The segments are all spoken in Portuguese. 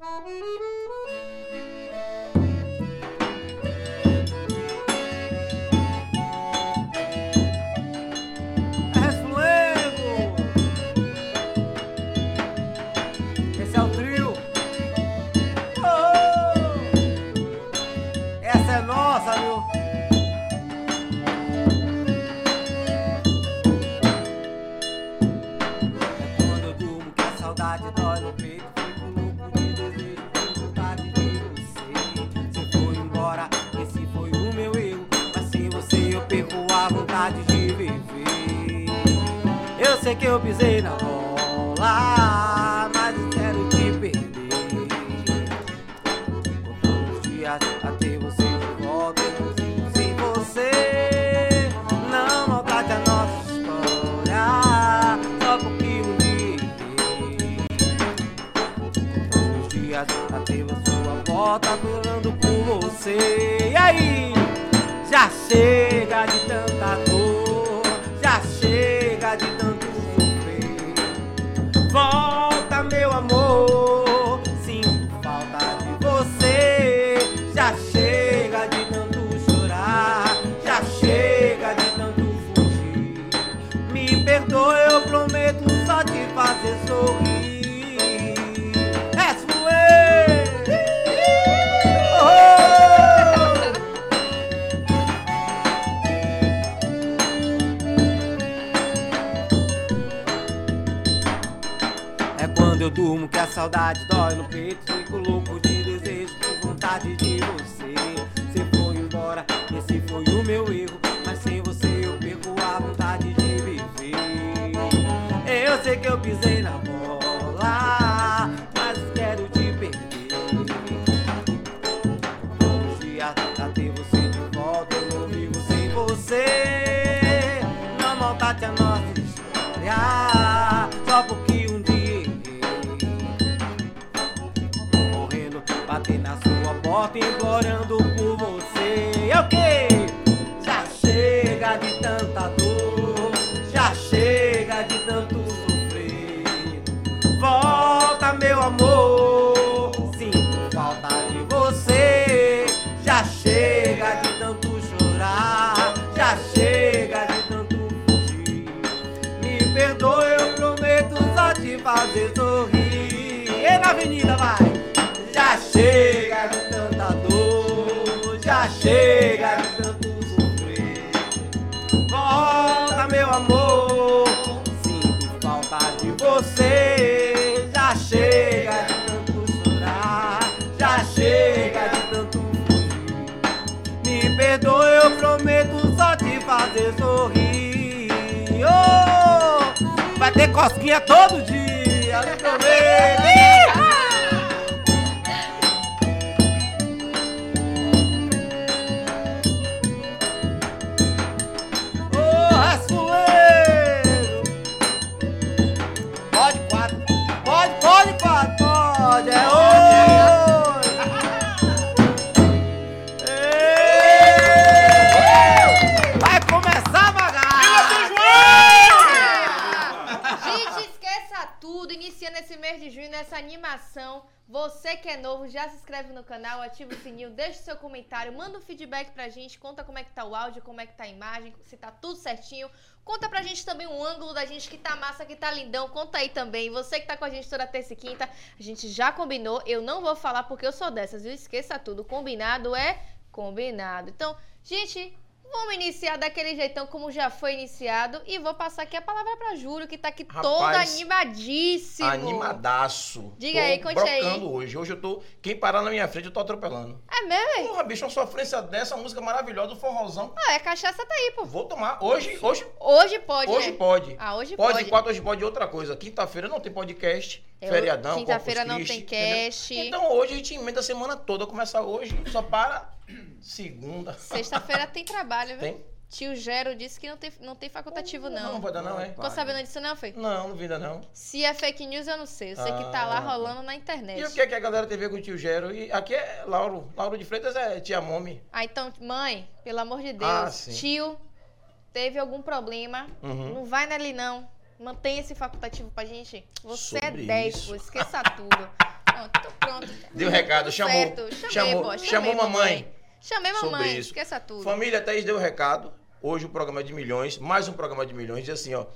É Você que é novo, já se inscreve no canal, ativa o sininho, deixa o seu comentário, manda um feedback pra gente, conta como é que tá o áudio, como é que tá a imagem, se tá tudo certinho. Conta pra gente também o ângulo da gente que tá massa, que tá lindão. Conta aí também. Você que tá com a gente toda terça e quinta, a gente já combinou. Eu não vou falar porque eu sou dessas, viu? Esqueça tudo. Combinado é combinado. Então, gente, vamos iniciar daquele jeitão como já foi iniciado. E vou passar aqui a palavra pra Júlio, que tá aqui todo Rapaz, animadíssimo. Animadaço. Diga Tô aí, conte aí. hoje. Hoje eu tô. Quem parar na minha frente, eu tô atropelando. É mesmo? Porra, bicho, uma sofrência dessa, música maravilhosa do forrozão. Ah, é cachaça tá aí, pô. Vou tomar. Hoje, hoje, Hoje pode, hoje né? pode. Ah, hoje Pode, pode. quatro, hoje pode outra coisa. Quinta-feira não tem podcast. É, feriadão. quinta-feira não Christi, tem entendeu? cast. Então hoje a gente emenda a semana toda. Começa hoje, só para segunda. Sexta-feira tem trabalho, viu? Tem? Tio Gero disse que não tem, não tem facultativo, Não, não. não vai dar não, é? Ficou sabendo disso, não, foi? Não, não vi ainda não. Se é fake news, eu não sei. Eu sei que tá lá Ah. rolando na internet. E o que é que a galera tem a ver com o tio Gero? E aqui é Lauro. Lauro de Freitas é tia Momi. Ah, então, mãe, pelo amor de Deus, Ah, sim. tio teve algum problema, Uhum. não vai nele não. Mantenha esse facultativo pra gente. Você é Sobre 10, isso. pô, esqueça tudo. Pronto, tô pronto. Deu recado, Tudo chamou. certo. Chamei, chamou, pô, chamei chamou mamãe. Chamei Sobre mamãe, isso. esqueça tudo. Família Thaís deu recado. Hoje o programa é de milhões, mais um programa de milhões. Diz assim, ó.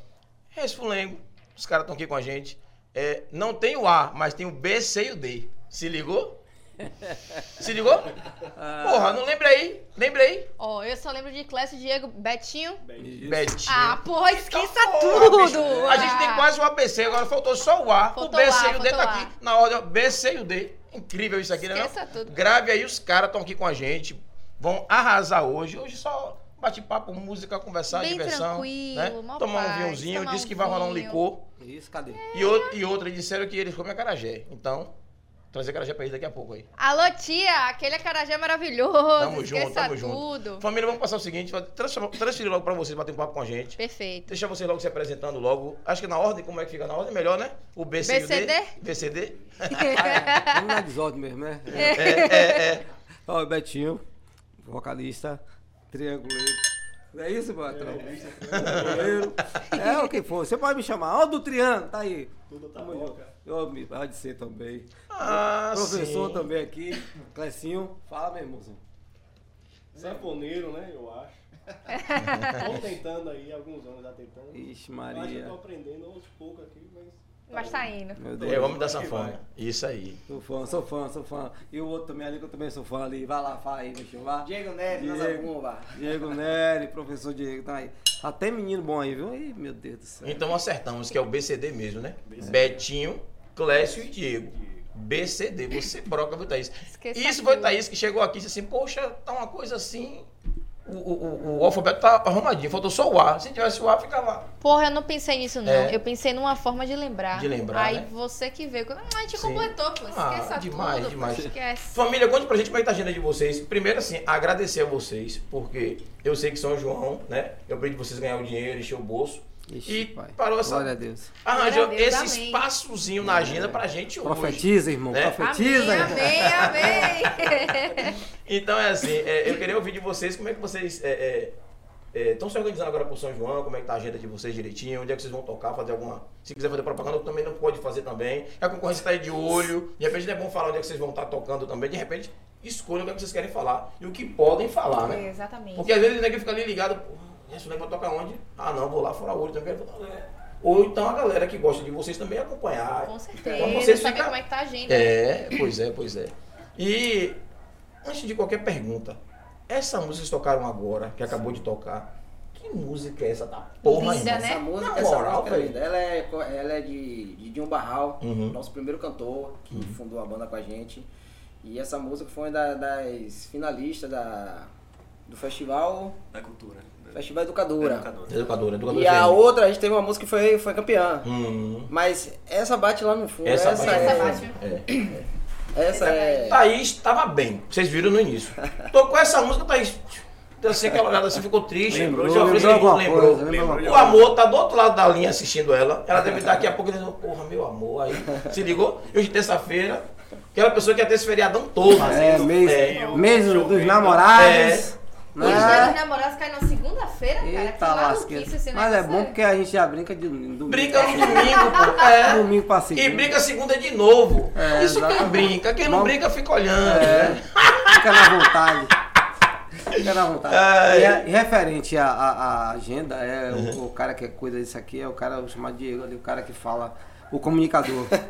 Esse Fulengo, os caras estão aqui com a gente. É, não tem o A, mas tem o B, C e o D. Se ligou? Se ligou? Porra, não lembra aí? Lembra aí? Ó, eu só lembro de Clécio, Diego, Betinho. Betinho. Ah, porra, esqueça Porra, bicho, tudo! A gente tem Ah. quase o ABC, agora faltou só o A. Faltou o B, C e o D tá A. aqui na ordem. B, C e o D. Incrível isso aqui, né? não? Esqueça tudo. Grave aí, os caras estão aqui com a gente. Vão arrasar hoje. Hoje só bate-papo, música, conversar, Bem diversão. tranquilo, né? Tomar um vinhozinho. tomar Disse um que vai rolar um licor. Isso, cadê? E, o- e outra, disseram que eles comem acarajé. Então, trazer acarajé pra eles daqui a pouco aí. Alô, tia, aquele acarajé maravilhoso. Tamo junto, tamo junto. tudo. Família, vamos passar o seguinte: transferir logo pra vocês, bater um papo com a gente. Perfeito. Deixar vocês logo se apresentando logo. Acho que na ordem, como é que fica na ordem? Melhor, né? O B, C e o D. BCD? BCD. Vamos na desordem mesmo, né? É, é, é. Ó, o Betinho, vocalista, trianguleiro. Não é isso, patrão? Trianguleiro. É o que for. Você pode me chamar. Ó, do Triângulo, tá aí. Tudo tá Tamo bom, junto. cara. Eu me- Pode ser também. Ah, Professor sim. também aqui. Clecinho. Fala, meu irmãozinho. Sanfoneiro, né? Eu acho. Tô tentando aí, alguns anos já tentando. Ixi, Acho que Maria. eu tô aprendendo aos poucos aqui, mas. Mas tá indo. Meu É Deus. homem da sanfona. Isso aí. Sou fã, sou fã, sou fã. E o outro também ali que eu também sou fã ali. Vai lá, fala aí, bicho. Vai. Diego Neves, Diego. Diego Nery, professor Diego, tá aí. Até menino bom aí, viu? Ih, meu Deus do céu. Então acertamos, que é o BCD mesmo, né? BCD. Betinho, Clécio e Diego. BCD, você broca, viu, Thaís? Esqueça Isso foi. Thaís que chegou aqui e disse assim, poxa, tá uma coisa assim. O, o, o- alfabeto tá arrumadinho, faltou só o A. Se tivesse o A, ficava. Porra, eu não pensei nisso, não. É. Eu pensei numa forma de lembrar. De lembrar, Aí né? você que veio. Hum, a gente Sim. completou, pô. Ah, Esqueça demais, tudo. demais. Pô, esquece. Família, conte pra gente como é que tá a agenda de vocês. Primeiro, assim, agradecer a vocês, porque eu sei que São João, né? Eu pedi vocês ganhar o dinheiro, encher o bolso. Ixi, e pai. parou essa. Glória a Deus. Arranjou Glória a Deus, esse amém. espaçozinho na agenda pra gente hoje. Profetiza, irmão. né? Profetiza, amém, irmão. amém, amém. Então é assim, é, eu queria ouvir de vocês como é que vocês estão se organizando agora pro São João, como é que tá a agenda de vocês direitinho, onde é que vocês vão tocar, fazer alguma. Se quiser fazer propaganda, também não pode fazer também. A concorrência tá aí de olho, de repente não é bom falar onde é que vocês vão estar tocando também, de repente escolha o que, é que vocês querem falar e o que podem falar, né? Exatamente. Porque às vezes o nego fica ali ligado, nego vai tocar onde? Ah não, vou lá fora o olho também. quero tocar. Ou então a galera que gosta de vocês também acompanhar. Com certeza. Então vocês saber ficam- como é que tá a agenda. é, pois é, pois é. E antes de qualquer pergunta, essa música que vocês tocaram agora, que acabou de tocar, que música é essa da porra, Linda, irmão? né? Essa música, Na essa moral, música, velho. linda. Ela é, ela é de, de Dinho Barral, Uhum. nosso primeiro cantor, que fundou a banda com a gente. E essa música foi uma da- das finalistas da, do festival, Da cultura. Festival Educadora. Educadora. Educadora, educadora. E a FM. outra, a gente teve uma música que foi, foi campeã. Hum, Mas essa bate lá no fundo. essa Essa, bate- é, Essa bate. é. essa é. Thaís estava bem, vocês viram no início. Tocou essa música, Thaís. Deu assim aquela olhada assim, ficou triste. Lembrou, lembrou lembrou, lembrou. coisa, lembrou O amor tá do outro lado da linha assistindo ela. Ela deve estar daqui a pouco dizendo, porra, meu amor. Aí se ligou, hoje terça-feira, aquela pessoa que ia ter esse feriadão todo. É, assim, mês, é. mês dos namorados. É. Os dias dos Né? namorados caem na segunda-feira, cara. Eita que maluquice esse Mas é bom porque a gente já brinca de domingo. Brinca no domingo, pô. É. Domingo pra segunda. E brinca segunda de novo. É, Isso quem exatamente. brinca. Quem não Bom. brinca fica olhando. É, né? fica na vontade. Fica na vontade. E, é- e referente à, à- à agenda, é o, o cara que cuida disso aqui, é o cara chamado Diego ali, o cara que fala, o comunicador. né?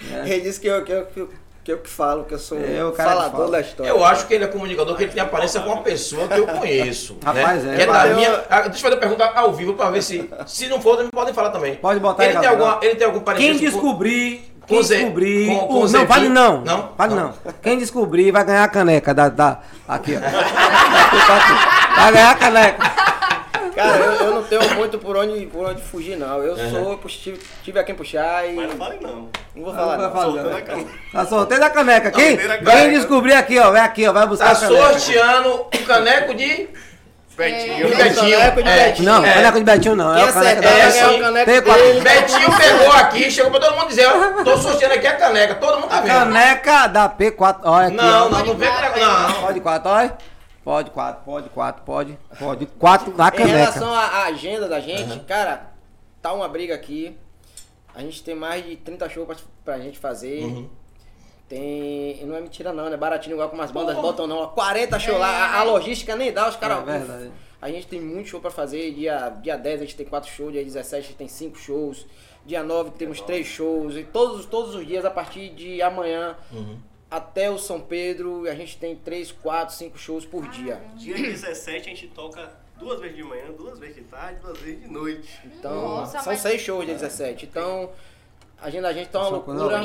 Ele disse que eu que, eu, que, eu, que eu que falo, que eu sou É, o falador fala. da história. Eu acho que ele é comunicador, que ele tem aparência com uma pessoa que eu conheço. Rapaz, né? é. Que é da Eu- minha. Ah, Deixa eu fazer uma pergunta ao vivo pra ver se. Se não for, também podem falar também. Pode botar ele aí, tem, alguma, ele tem algum parentesco Quem descobrir. com Quem Zé- descobrir. com- com o- Zé não, vale não. Não? Vale Não. não. Quem descobrir vai ganhar a caneca da. da aqui, ó. vai ganhar a caneca. Cara, eu, eu não tenho muito por onde, por onde fugir, não. Eu sou, eu tive, tive a quem puxar e. Mas não fale não. Não vou falar, Não não. soltando não. a cara. Tá sorteio da caneca. Quem, quem caneca. descobrir aqui, ó, vai aqui, ó, vai buscar Tá a caneca. sorteando o caneco de. Betinho. Não, Betinho. caneco de É. Betinho. Não, É. caneca de Betinho não. Quem É o caneca é, ganhar sim. o caneco dele. Betinho pegou aqui, chegou pra todo mundo dizer, ó, tô sorteando aqui a caneca, todo mundo tá vendo. Caneca da P4. Olha aqui, Não, ó. não, não vem caneca, não. Pode quatro, olha. Pode quatro, pode quatro, pode. Pode quatro Em caneca. relação à agenda da gente, cara, tá uma briga aqui. A gente tem mais de 30 shows pra, pra gente fazer. Uhum. Tem. Não é mentira não, é baratinho igual com as bandas botam não. 40 shows lá, a, a logística nem dá, os caras. É verdade. A gente tem muito show pra fazer. Dia, dia 10 a gente tem 4 shows, dia 17 a gente tem 5 shows. Dia 9 temos 3 shows. E todos, todos os dias, a partir de amanhã até o São Pedro, a gente tem 3, 4, 5 shows por dia. Dia 17 a gente toca duas vezes de manhã, duas vezes de tarde, duas vezes de noite. Então, Nossa, são mas- 6 shows dia 17. Então, a agenda da gente tá uma loucura.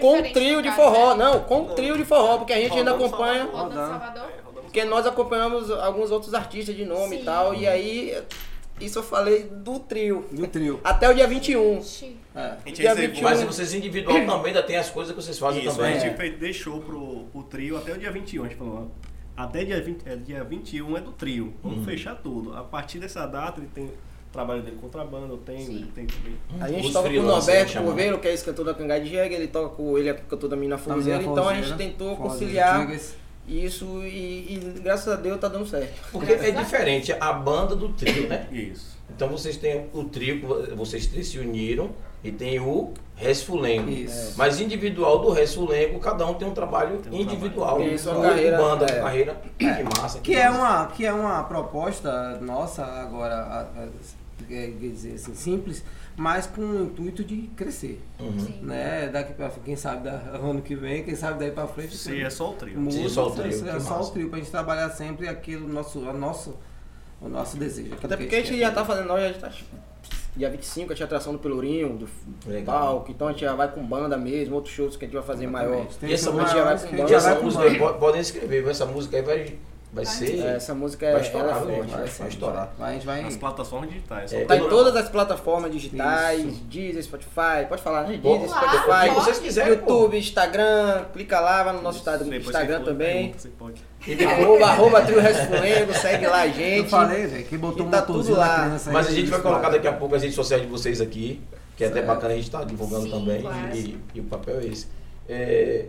Com trio de caso, forró, né? não, com trio de forró, porque a gente ainda Rodando acompanha. Salvador. Rodando Porque nós acompanhamos alguns outros artistas de nome Sim. e tal. E aí, isso eu falei do trio. Do trio. Até o dia 21. Ixi. É. A gente Dia reservou. 21. Mas vocês individual também ainda tem as coisas que vocês fazem Isso, também. a É. gente fez- deixou pro, pro trio até o dia 21. A gente falou, ó, até dia, 20, é, dia 21 é do trio. Vamos fechar tudo. A partir dessa data ele tem o trabalho dele contrabando, eu tenho, Sim. ele tem também. A gente Os toca com o Norberto. Corveiro, que é esse cantor da Cangai de Jegue, ele toca com ele é cantor da Mina Forzeira, Também então a gente tentou conciliar. Isso e, e graças a Deus tá dando certo. Porque é diferente a banda do trio, né? Isso. Então vocês têm o trio, que vocês três se uniram e tem o Resfulengo. Isso. Mas individual do Resfulengo, cada um tem um trabalho Tem um individual. trabalho. Isso, uma carreira, banda, é. carreira. Que massa. Que é massa. uma, que é uma proposta nossa agora, quer dizer assim, simples, mas com o intuito de crescer. Uhum. Sim. Né? Daqui pra quem sabe da ano que vem, quem sabe daí pra frente. Se é só o trio. muda, Sim, só o trio, É que só o trio, pra gente trabalhar sempre aquilo, nosso, o nosso, o nosso desejo. Até que porque a gente quer. já tá fazendo, nós já tá, dia 25 a gente atração do Pelourinho, do Legal. palco, então a gente já vai com banda mesmo, outros shows que a gente vai fazer maior. Exatamente. Tem E essa música maior vai que com a gente banda, já essa vai com música aí, banda. po- podem escrever, essa música aí vai, vai ser. É, essa música é, Vai estourar, ela é né? forte. Vai- Vai, vai estourar. Vai, vai. Nas plataformas digitais. É, Tá Eu em todas as plataformas digitais, Isso. Deezer, Spotify, pode falar, né? Pô, Deezer, claro, Spotify, O que vocês quiserem, pô. YouTube, Instagram, clica lá, vai no nosso Instagram, Instagram também. pergunta, pode. arroba, arroba Trio Resfulengo, segue lá a Eu gente. falei, velho, que botou um tá tudo lá. Mas a gente vai colocar daqui a pouco as redes sociais de vocês aqui, que é até bacana a gente estar divulgando Sim, também. E, e o papel é esse. É,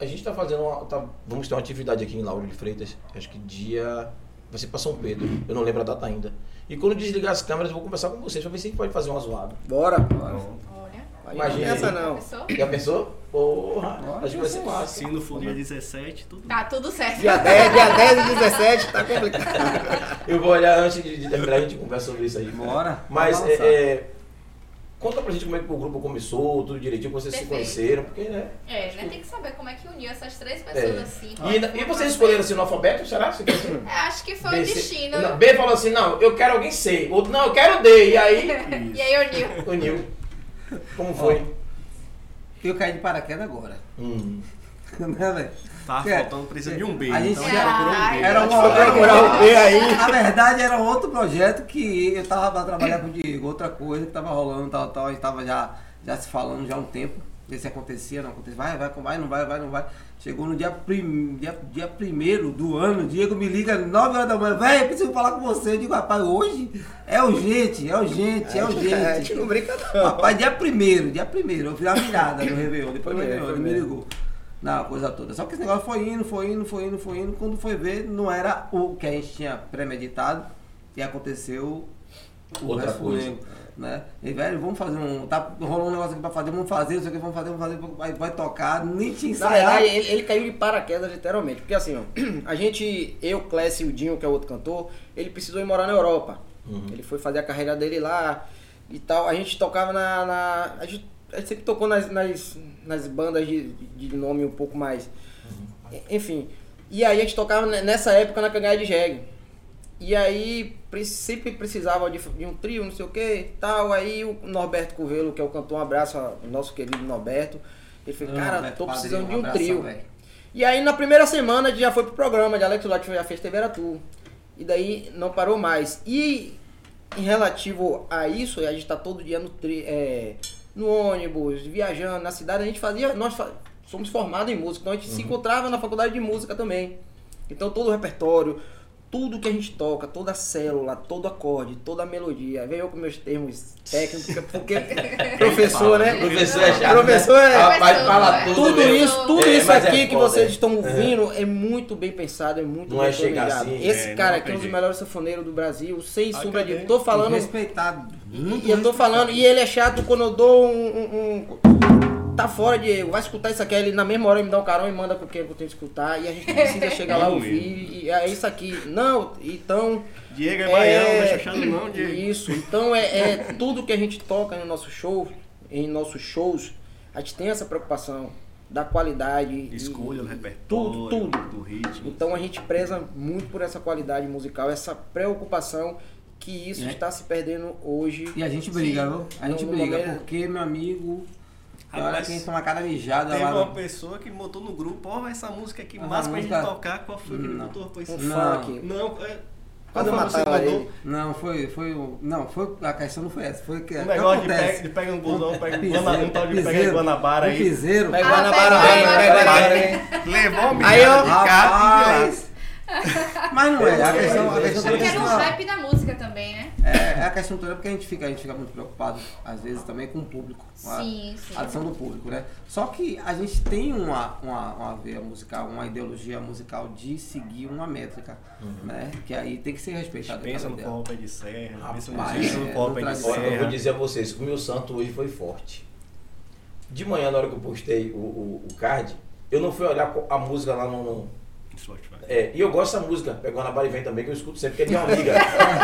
a gente está fazendo uma. tá- vamos ter uma atividade aqui em Lauro de Freitas, acho que dia. Vai ser para São Pedro, eu não lembro a data ainda. E quando desligar as câmeras, eu vou conversar com vocês para ver se a gente pode fazer uma zoada. Bora. Olha. Imagina aí. não. Pensou? Já pensou? Porra, Olha, acho que vai ser massa. Se não for dia 17, tudo Tá tudo certo. Dia 10, dia 10 e 17 tá complicado. Eu vou olhar antes de, de terminar, a gente conversa sobre isso aí. Bora. Mas é, é, conta pra gente como é que o grupo começou, tudo direitinho, como vocês Perfeito. se conheceram, porque, né? É, né? Tem que saber como é que uniu essas três pessoas É. assim. E, e vocês escolheram assim no alfabeto, será? Você quer assim? É, acho que foi B, o C- destino. Não, B falou assim, não, eu quero alguém C. Outro, não, eu quero D. E aí, E aí uniu. uniu. Como foi? Eu caí de paraquedas agora. Hum. né, velho? Tá É, faltando, precisa de um B. a gente então já- procurou um B. Era gente foi procurar o B aí. Na verdade, era outro projeto que eu tava pra trabalhar com o Diego, outra coisa que tava rolando, tal, tal, a gente tava já, já se falando já há um tempo, ver se acontecia, não acontecia, vai, vai, vai, não vai, vai, não vai. Chegou no dia, prim, dia, dia primeiro do ano, o Diego me liga 9 horas da manhã, velho, preciso falar com você. Eu digo, rapaz, hoje é urgente, é urgente, é A gente urgente. não brinca não. Rapaz, dia primeiro, dia primeiro, eu fiz a virada no Réveillon, depois mesmo, ele foi me ligou. Na coisa toda. Só que esse negócio foi indo, foi indo, foi indo, foi indo. Quando foi ver, não era o que a gente tinha premeditado e aconteceu o Outra resto coisa. Né? E, velho, vamos fazer um. Tá rolando um negócio aqui pra fazer, vamos fazer, não sei o que, vamos fazer, vamos fazer, vai, vai tocar, nem te ensaiar. ele, ele caiu de paraquedas, literalmente. Porque assim, ó, a gente, eu, Clécio e o Dinho, que é outro cantor, ele precisou ir morar na Europa. Ele foi fazer a carreira dele lá e tal. A gente tocava na. na- a, gente, a gente sempre tocou nas, nas, nas bandas de, de nome um pouco mais. Enfim. E aí a gente tocava ne- nessa época na Cangaia de Jegue. E aí pre- sempre precisava de, de um trio, não sei o que tal. Aí o Norberto Curvelo, que é o cantor, um abraço ao nosso querido Norberto. Ele falou, cara, Beto tô precisando de um abração, trio. velho. E aí na primeira semana a gente já foi pro programa de Alex Lott já fez TV Era Tu. E daí não parou mais. E em relativo a isso, a gente tá todo dia no, tri, é, no ônibus, viajando na cidade, a gente fazia. Nós somos formados em música, então a gente se encontrava na faculdade de música também. Então todo o repertório, tudo que a gente toca, toda a célula, todo acorde, toda a melodia. Veio eu com meus termos técnicos, porque professor, né? Professor é chato, Professor né? é- Rapaz, fala Professor, tudo. Tudo mesmo. isso, tudo É, isso é aqui que foda, vocês é. estão ouvindo é. muito bem pensado, é muito Não bem é planejado. assim, Esse é, cara aqui é um dos melhores sanfoneiros do Brasil, sem sombra de. Tô falando. Respeitado. Muito E eu tô falando, e ele é chato quando eu dou um. um- um- tá fora, Diego, vai escutar isso aqui. Aí Ele na mesma hora ele me dá um carão e manda pro que eu tenho que escutar. E a gente precisa chegar lá Vamos ouvir. E é isso aqui. Não, então. Diego é baiano, não deixa achando não, Diego. Isso, então é, é tudo que a gente toca no nosso show, em nossos shows, a gente tem essa preocupação da qualidade. e- Escolha do repertório, Tudo, tudo. do ritmo. Então a gente preza muito por essa qualidade musical, essa preocupação que isso É. está se perdendo hoje. E a gente briga, viu? A gente no briga, momento- porque, meu amigo, Rapaz, quem toma cada mijada Teve lá. uma no- pessoa que botou no grupo, ó, essa música aqui, Essa massa pra gente música- tocar. Qual foi que ele Não. botou? Pois Um Não. funk. Não, é. Quando foi mandou? ele. Não, foi, foi o. Não, foi. A questão não foi essa. Foi que. O que negócio de pega, de pega um busão, pega Piseiro, Guana- um tal de pega piseiro, Guanabara um aí. piseiro. Pega Ah, Guanabara, pega vem, pega Guanabara. Levou a Aí de casa Mas não é, a questão, a questão toda é Porque que era assim, ó, hype da música também, né? é, é a questão toda porque a gente fica, a gente fica muito preocupado, às vezes, também com o público. com a- Sim, sim. a adição do público, né? Só que a gente tem uma, uma, uma veia musical, uma ideologia musical de seguir uma métrica, né? Que aí tem que ser respeitada. Pensa no dela. forró pé de serra, pensa no é, forró pé de tradição. Olha, eu vou serra. dizer a vocês o meu santo hoje foi forte. De manhã, na hora que eu postei o, o, o card, eu não fui olhar a música lá no. no- Spotify. É, e eu gosto dessa música, Pegou na Bari Vem também, que eu escuto sempre, que é de uma amiga.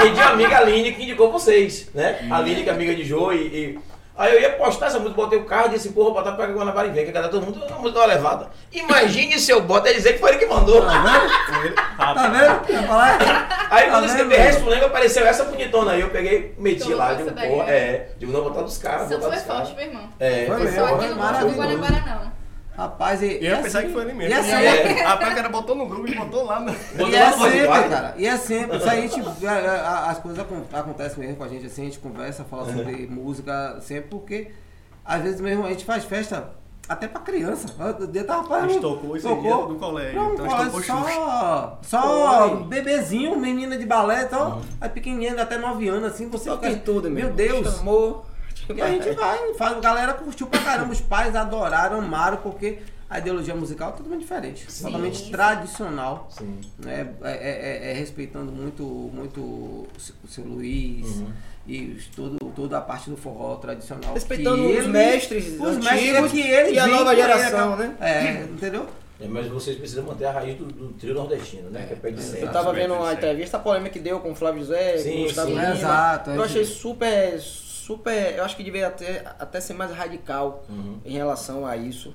e de uma amiga Aline que indicou vocês, né? A Aline, que é amiga de Jô, e, e- Aí eu ia postar essa música, botei o card e disse, porra, botar Pega Guanabara e Vem, que a galera todo mundo, a música tá levada. Imagine se eu boto, é dizer que foi ele que mandou. Tá vendo? Tá vendo? Ia falar, Aí Tá quando eu vendo, escrevi? Respondendo, apareceu essa bonitona aí, eu peguei, meti Então, lá, essa digo, porra, é, digo, não, botar dos caras, Isso botar foi dos caras. forte, meu irmão. É, Foi foi maravilhoso. gostou do Guanabara, não. Rapaz, e, Eu ia pensar que foi ele mesmo. E é sempre, aí, Rapaz, o cara botou no grupo e botou lá. né? Botou e é lá no sempre, cara. E é sempre. Isso aí a gente, a- a- as coisas acon- acontecem mesmo com a gente, assim, a gente conversa, fala sobre música sempre, porque às vezes mesmo a gente faz festa até pra criança. O dia tava A gente tocou esse dia do colégio, Não, então a tocou só, só bebezinho, menina de balé, então, aí pequenininha, até 9 anos, assim, você Toca tudo, Meu. Deus. Chamou. E a gente vai, faz, a galera curtiu pra caramba, os pais adoraram, amaram, porque a ideologia musical é totalmente diferente, Sim. totalmente tradicional, Sim. né? É, é- é- é respeitando muito, muito o seu- Luiz Uhum. e todo, toda a parte do forró tradicional. Respeitando que os mestres os mestres que ele e a nova ele, geração, né? É, entendeu? É, mas vocês precisam manter a raiz do, do trio nordestino, né? Que é pé de Eu tava vendo uma entrevista, a polêmica que deu com o Flávio José, Sim, com o Gustavo sim. Lima. Exato, Eu achei super, super. Eu acho que devia até, até ser mais radical Uhum. em relação a isso.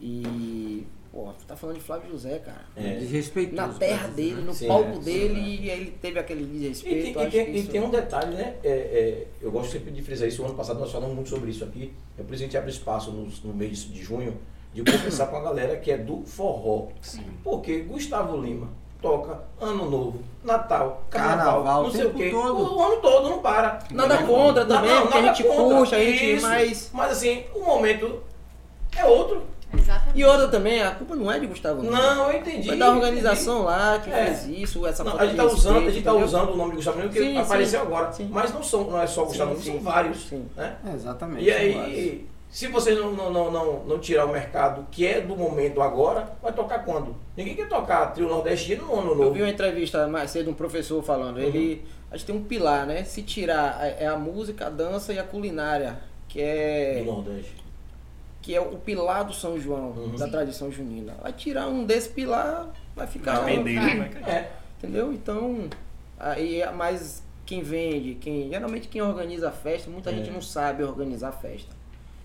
E. Pô, tu tá falando de Flávio José, cara. É. Desrespeitoso. Na terra cara. dele, no Sim, palco é. dele, e ele teve aquele E tem, desrespeito. e eu acho tem- que e isso- tem um detalhe, né? É, é, eu gosto sempre de frisar isso. O ano passado nós falamos muito sobre isso aqui. É por isso que a gente abre espaço no, no mês de junho de conversar com a galera que é do forró. Sim. Porque Gustavo Lima toca Ano Novo, Natal, Carnaval, Carnaval, não o sei o quê. todo. O ano todo, não para. Nada contra também, Não, porque a gente contra. puxa, a gente. Isso. Mas. Mas assim, o momento é outro. Exatamente. E outra também, a culpa não é de Gustavo Lima. Não, eu entendi. Foi da organização lá que É. fez isso, essa Não, a gente está usando, a gente tá usando o nome de Gustavo Lima porque Sim, apareceu sim. agora. Sim. Mas não, são, não é só Gustavo Lima, Sim, são vários. Sim. Né? É, exatamente. E são vários. Se vocês não, não, não, não, não tirar o mercado que é do momento agora, vai tocar quando? Ninguém quer tocar trio nordestino no ano Eu novo. vi uma entrevista mais cedo de um professor falando, ele. A gente tem um pilar, né? Se tirar a- é a música, a dança e a culinária, que é. No Nordeste. que é o pilar do São João, Uhum. da tradição junina. Vai tirar um desse pilar, vai ficar. Vai vender, vai. né? É. Entendeu? Então, aí é mais quem vende, quem. Geralmente quem organiza a festa, muita É. gente não sabe organizar a festa.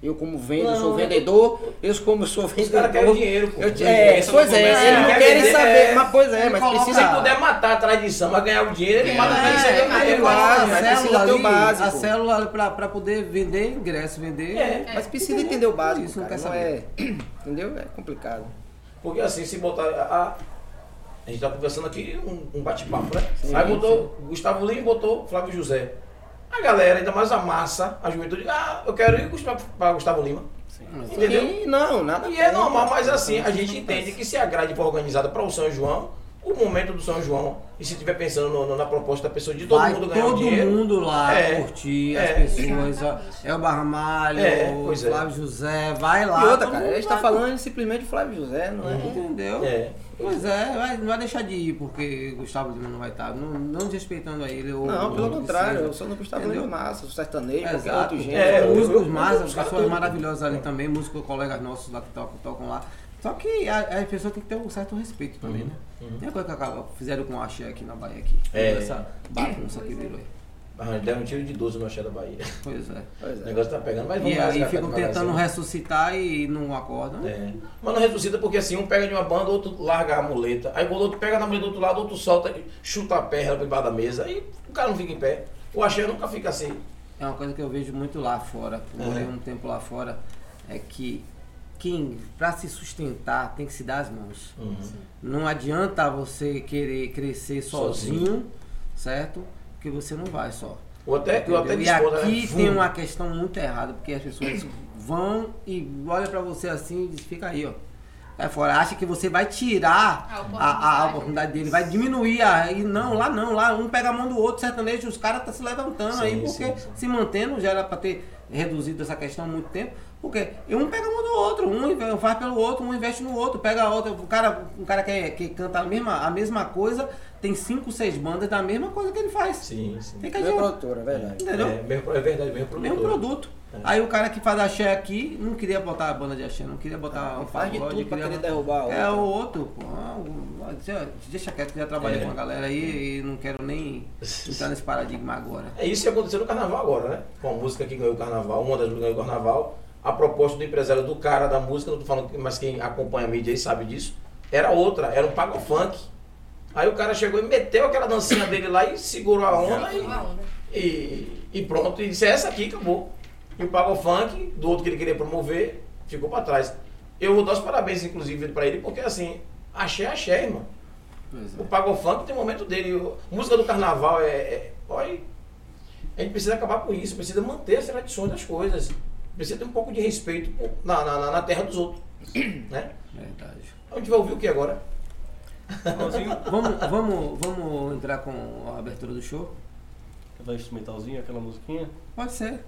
Eu como vendo, Não, sou vendedor, eu como sou Os vendedor. caras querem dinheiro, pô. eu, é, pois é, eles não quer querem vender, saber, é. mas pois é, mas coloca- precisa. Se puder matar a tradição, mas ganhar o dinheiro, ele mata a É, tradição é, é, mas célula precisa ter o básico. a célula pra, pra poder vender ingresso, vender. É. Mas precisa entender o básico, Isso não quer saber. é, entendeu? É complicado. Porque assim, se botar. A, a gente tá conversando aqui um, um bate-papo, né? Sim, Aí botou Gustavo Lima e botou Flávio José. A galera, ainda mais a massa, a juventude, ah, eu quero ir para Gustavo Lima. Entendeu? E não, nada E é normal, mas assim, a gente entende que se a grade for organizada para o São João, o momento do São João. E se estiver pensando no- no- na proposta da pessoa de todo Vai mundo ganhar todo dinheiro. mundo lá É, curtir é. as pessoas. ó. É o Barramalho, É, o é. Flávio José, vai lá. E outra, todo cara, a gente tá falando simplesmente de Flávio José, não é? Entendeu? É. Pois é, vai, não vai deixar de ir porque Gustavo Lima não vai estar. Não, não desrespeitando a ele. Ou, Não, pelo contrário, eu sou no Gustavo? Lima Massa, o sertanejo, qualquer Exato. outro gênero. É, músicos massas, pessoas maravilhosas ali também, músicos, colegas nossos lá que tocam, tocam lá. Só que a, a pessoa tem que ter um certo respeito também, né? Tem a coisa que acaba, fizeram com o Axé aqui na Bahia aqui. É. Essa bagunça que virou aí. Deram um tiro de 12 no Axé da Bahia. Pois é. Pois O é. negócio tá pegando, mas vamos E aí ficam tá devagarzinho. tentando ressuscitar e não acordam. É. Mas não ressuscita porque assim, um pega de uma banda, outro larga a muleta. Aí quando o outro pega na muleta do outro lado, outro solta, chuta a perna por debaixo da mesa. Aí o cara não fica em pé. O axé nunca fica assim. É uma coisa que eu vejo muito lá fora, eu morei um tempo lá fora, é que quem, pra se sustentar, tem que se dar as mãos. Uhum. Não adianta você querer crescer sozinho, Sozinho. certo? Porque você não vai só. Ou até, ou até? E disposto, aqui né? tem uma questão muito errada, porque as pessoas vão e olham pra você assim e diz, fica aí, ó. Aí fora, acha que você vai tirar A oportunidade. a, a oportunidade dele, vai diminuir a. E não, lá não, lá um pega a mão do outro, sertanejo, os caras estão se levantando Sim, aí, porque sim, sim. se mantendo, já era pra ter reduzido essa questão há muito tempo. Porque um pega a mão do outro, um faz pelo outro, um investe no outro, pega a outra. O cara, um cara que, é- que canta a mesma, a mesma coisa, tem cinco, seis bandas da mesma coisa que ele faz. Sim, sim. Fica Mesma junto. produtora, é verdade. Entendeu? É, mesmo- é verdade, mesmo produtor. Mesmo produto. Aí o cara que faz axé aqui não queria botar a banda de axé, não queria botar um faz de tudo pra queria- querer derrubar a É outra. o outro, pô. Ah, o- deixa- Deixa quieto que já trabalhei É. com a galera aí e não quero nem entrar nesse paradigma agora. É isso que aconteceu no carnaval agora, né? Com a música que ganhou o carnaval, uma das músicas que ganhou o carnaval. A proposta do empresário do cara da música, não tô falando, que- mas quem acompanha a mídia aí sabe disso, era outra, era um pago funk. Aí o cara chegou e meteu aquela dancinha dele lá e segurou a onda e, e, e pronto, e disse, é essa aqui, acabou. E o Pago Funk, do outro que ele queria promover, ficou pra trás. Eu vou dar os parabéns, inclusive, pra ele, porque assim, achei, achei, irmão. Pois O Pago Funk tem momento dele. O- música do carnaval é. é olha, a gente precisa acabar com isso, precisa manter as tradições das coisas. Precisa ter um pouco de respeito na, na, na- terra dos outros. Né? Verdade. A gente vai ouvir o que agora? Vamos, vamos, vamos entrar com a abertura do show? aquela instrumentalzinha, aquela musiquinha. Pode ser.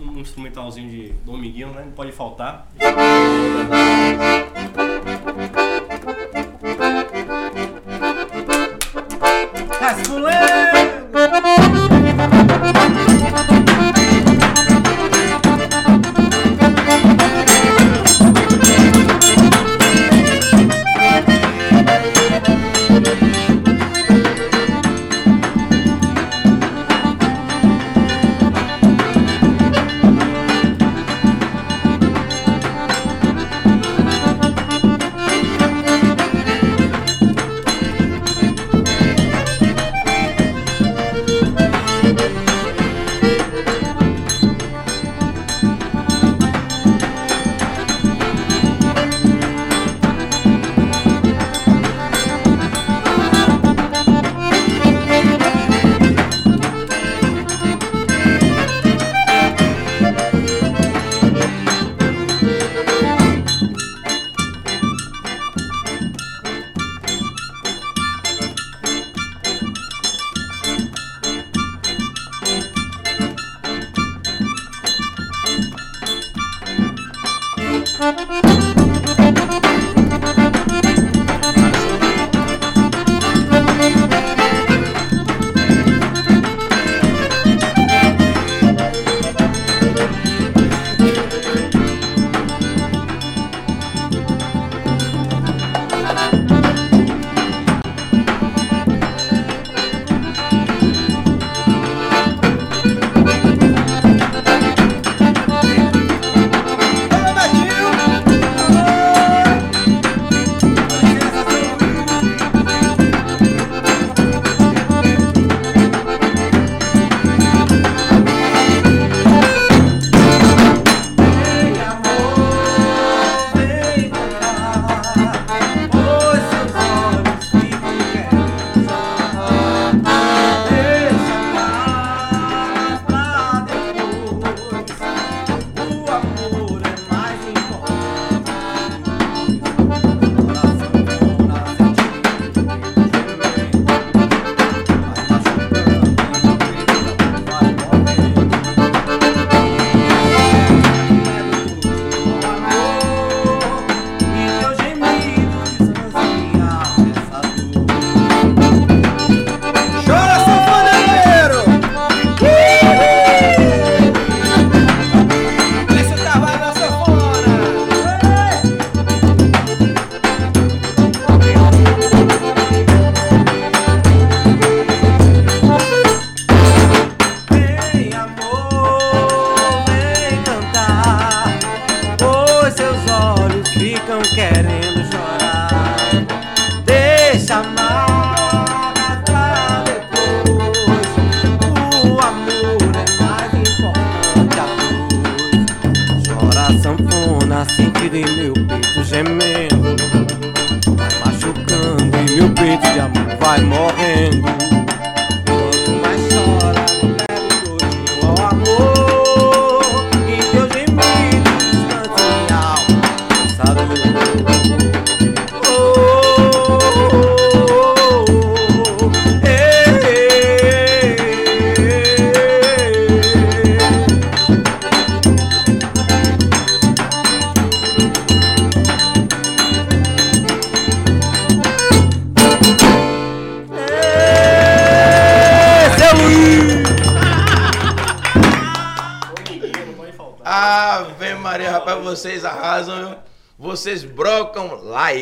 Um instrumentalzinho de Dominguinho, né? Não pode faltar.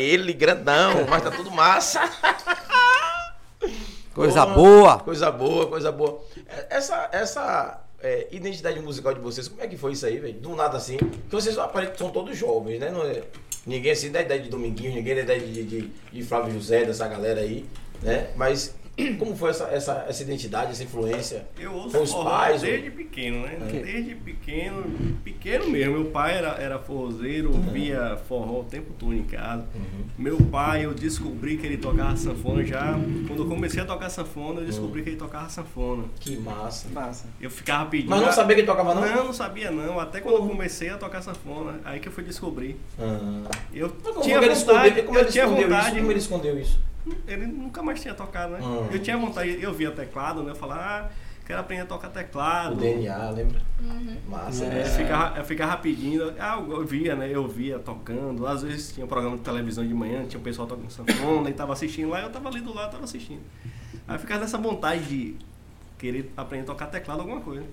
Ele, grandão, mas tá tudo massa. Coisa Porra, boa. Coisa boa, coisa boa. É, Essa, essa é, identidade musical de vocês, como é que foi isso aí, velho? Do nada assim. Porque vocês aparentemente são todos jovens, né? Não é, ninguém assim da idade de Dominguinhos, ninguém da idade de, de, de Flávio José, dessa galera aí, né? Mas como foi essa, essa, essa identidade, essa influência? Eu ouço Com os pais, desde pequeno, né? Desde pequeno, pequeno mesmo. Meu pai era, era forrozeiro, ouvia forró o tempo todo em casa. Meu pai, eu descobri que ele tocava sanfona já. Quando eu comecei a tocar sanfona, eu descobri que ele tocava sanfona. Que massa. Massa. Eu ficava pedindo. Mas não sabia que ele tocava, não? Não, não sabia não. Até quando eu comecei a tocar sanfona, aí que eu fui descobrir. Ah. Eu Mas como tinha vontade, escondeu, como eu ele tinha escondeu vontade. isso? Como ele escondeu isso? Ele nunca mais tinha tocado, né? Hum. Eu tinha vontade, eu via teclado, né? Eu falava, ah, quero aprender a tocar teclado. O DNA, lembra? Massa. É, né? ficava, pedindo, ah, eu via, né? Eu via tocando. Às vezes tinha um programa de televisão de manhã, tinha o pessoal tocando sanfona e tava assistindo lá, eu tava ali do lado, tava assistindo. Aí eu ficava nessa vontade de querer aprender a tocar teclado, alguma coisa.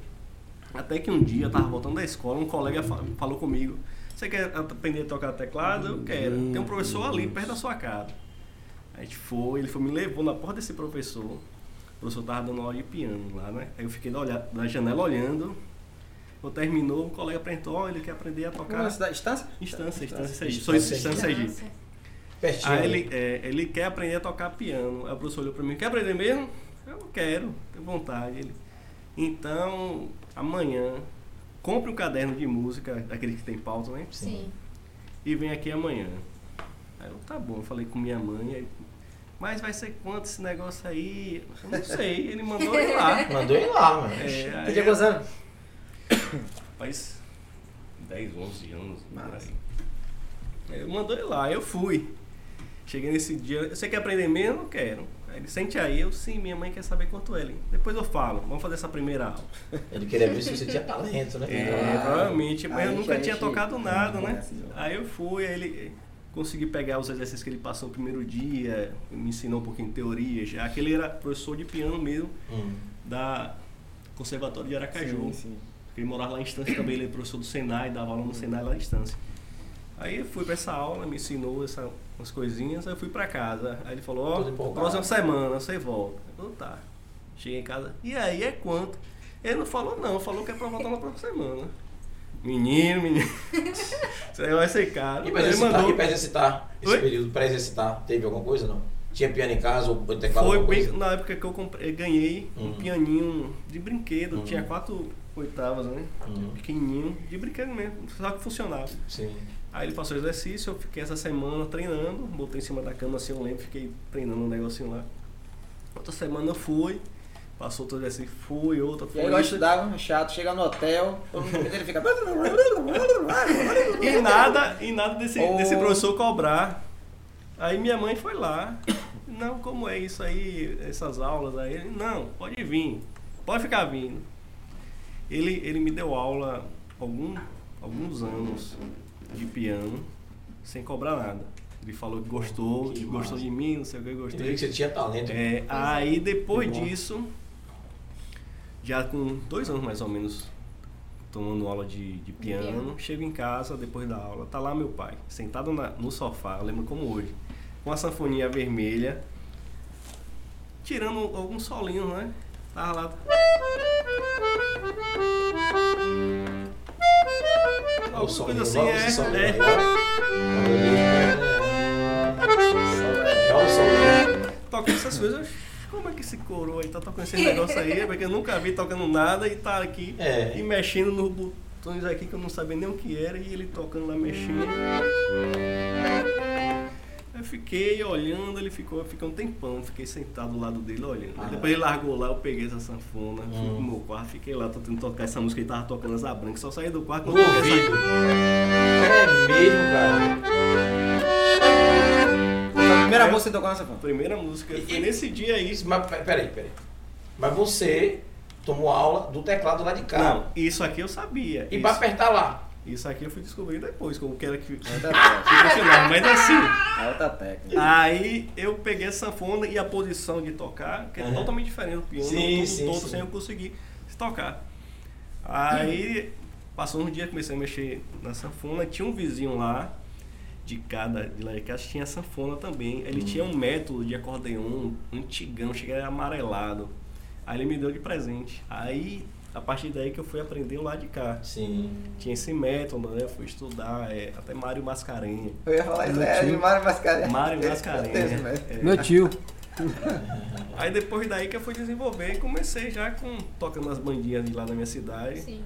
Até que um dia eu tava voltando da escola, um colega fa- falou comigo, você quer aprender a tocar teclado? Eu quero. Tem um professor ali perto da sua casa. A gente foi, ele foi, me levou na porta desse professor. O professor tava dando aula de piano lá, né? Aí eu fiquei da, olha- da janela olhando. Quando terminou, o colega perguntou, ó, ele quer aprender a tocar. Qual a cidade? Estância? Instância, instância Sergipe. Sou Instância instância Sergipe. Pertinho. Aí ele, é, ele quer aprender a tocar piano. Aí o professor olhou pra mim, quer aprender mesmo? Eu quero, tenho vontade. Ele, então, amanhã, compre um caderno de música, daquele que tem pauta, né? Sim. E vem aqui amanhã. Aí eu, tá bom, eu falei com minha mãe, aí, mas vai ser quanto esse negócio aí? Eu não sei, ele mandou ir lá. Mandou ir lá, mano. É, quantos anos? faz 10, 11 anos. Aí Eu mandou ir lá, eu fui. Cheguei nesse dia, você quer aprender mesmo? Eu quero. Aí ele, sente aí, eu sim, minha mãe quer saber quanto é. Ele, Depois eu falo, vamos fazer essa primeira aula. Ele queria ver se você tinha talento, né? É, provavelmente, mas eu nunca tinha tocado nada, né? né? Aí eu fui, aí ele consegui pegar os exercícios que ele passou no primeiro dia, me ensinou um pouquinho de teoria já, que ele era professor de piano mesmo, Hum. da Conservatório de Aracaju. Sim, sim. Ele morava lá em Estância também, ele é professor do Senai, dava aula no Senai lá em Estância. Aí eu fui pra essa aula, me ensinou essa, umas coisinhas, aí eu fui pra casa. Aí ele falou, ó, empolgado. próxima semana você volta. Eu falei, tá. Cheguei em casa, e aí é quanto? Ele não falou não, falou que é pra voltar na próxima semana. Menino, menino, isso aí vai ser caro. E pra Ele exercitar, mandou- e pra exercitar esse Oi? período, pra exercitar, teve alguma coisa não? Tinha piano em casa ou teclado? Foi bem na época que eu comprei, ganhei um Uhum. pianinho de brinquedo, Uhum. tinha quatro oitavas, né? Uhum. Pequenininho, de brinquedo mesmo, só que funcionava. Sim. Aí ele passou o exercício, eu fiquei essa semana treinando, botei em cima da cama assim, eu lembro, fiquei treinando um negocinho lá. Outra semana eu fui, passou outro exercício, fui, outra E foi. aí eu estudava, chato, chega no hotel, todo mundo ele fica. E nada, e nada desse, Oh. desse professor cobrar. Aí minha mãe foi lá. Não, como é isso aí, essas aulas aí? Ele, não, pode vir, pode ficar vindo. Ele, ele me deu aula algum, alguns anos de piano, sem cobrar nada. Ele falou que gostou, Que gostou de mim, não sei o que, Ele viu gostei. que você tinha talento. É, aí depois disso, já com dois anos mais ou menos, tomando aula de, de piano, piano. chego em casa depois da aula, tá lá meu pai, sentado na- no sofá, eu lembro como hoje, com a sanfoninha vermelha, tirando alguns solinhos, né? Tava lá. o Alguma som, coisa assim, é. é. É o tocando essas coisas. Como é que esse coroa aí tá tocando esse negócio aí? Porque eu nunca vi tocando nada e tá aqui É. e mexendo nos botões aqui que eu não sabia nem o que era e ele tocando lá mexendo. fiquei olhando, ele ficou, eu fiquei um tempão, fiquei sentado do lado dele olhando. Ah. Depois ele largou lá, eu peguei essa sanfona, fui Hum. pro meu quarto, fiquei lá tentando tocar essa música, ele tava tocando asa branca, só saí do quarto quando eu ouvido. essa- É mesmo, cara. Primeira música que você tocou nessa fã. primeira música. E- Foi e- nesse dia aí. Mas pe- peraí, peraí. Mas você tomou aula do teclado lá de cá. Não, isso aqui eu sabia. E isso, pra apertar lá. isso aqui eu fui descobrir depois, como que era que que Outra técnica. funcionava. Mas assim, É outra técnica. aí eu peguei a sanfona e a posição de tocar, que é Aham. totalmente diferente do piano, Sim, tudo sim, todo sim. sem eu conseguir tocar. Aí passou um dia, comecei a mexer na sanfona, tinha um vizinho lá de cada de lá de casa tinha sanfona também. Ele Hum. tinha um método de acordeon antigão, chega era amarelado. Aí ele me deu de presente. Aí a partir daí que eu fui aprender o lado de cá. Sim. Tinha esse método, né? Eu fui estudar, é, até Mário Mascarenha. Eu ia falar isso, Meu é Mário Mascarenhas. Mário Mascarenha. é. Meu tio. Aí depois daí que eu fui desenvolver e comecei já com tocando as bandinhas de lá na minha cidade. Sim.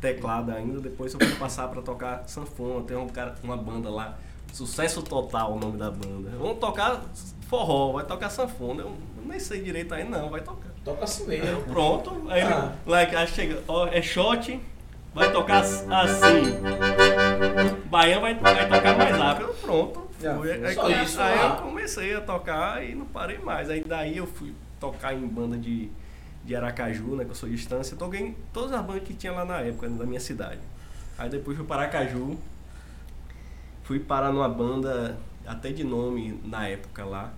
Teclado ainda, depois eu fui passar pra tocar sanfona. Tem um cara, uma banda lá, Sucesso Total o nome da banda. Vamos tocar forró, vai tocar sanfona. Eu nem sei direito aí não, vai tocar. Toca assim Aí mesmo. pronto, aí Ah. lá aí chega, ó, é shot, vai tocar assim. Baiano vai, vai tocar mais rápido, pronto. Aí, Só come- isso, aí ah. eu comecei a tocar e não parei mais. Aí daí eu fui tocar em banda de, de Aracaju, né, que eu sou de distância. Toquei em todas as bandas que tinha lá na época, da minha cidade. Aí depois fui para Aracaju, fui parar numa banda até de nome na época lá,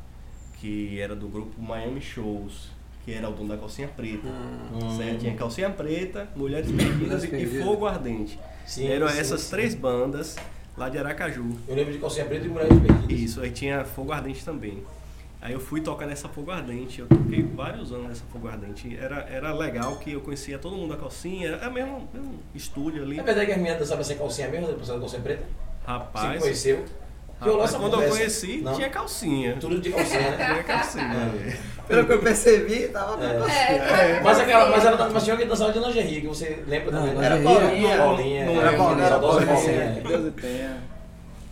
que era do grupo Miami Shows, que era o dono da calcinha preta. Hum. Certo? Tinha calcinha preta, Mulheres Perdidas e- e. Fogo Ardente. Sim, Eram sim, essas sim. três bandas lá de Aracaju. Eu lembro de calcinha preta e mulheres perdidas. Isso, aí tinha Fogo Ardente também. Aí eu fui tocar nessa Fogo Ardente, eu toquei vários anos nessa Fogo Ardente. Era, era legal que eu conhecia todo mundo da calcinha, era mesmo, mesmo estúdio ali. É verdade que as meninas dançavam sem calcinha mesmo, depois da calcinha preta? Você Rapaz, conheceu? Rapaz quando eu conversa. conheci, Não? tinha calcinha. Tudo de calcinha, né? Tinha calcinha. Pelo que eu percebi, tava. É. É, Mas, aquela, mas, ela, mas tinha alguém que dançava de lingerie, que você lembra Não, também? né? Era Paulinha. Paulinha. Não é, era Paulinha, era Paulinha. Paulinha. Que Deus tenha.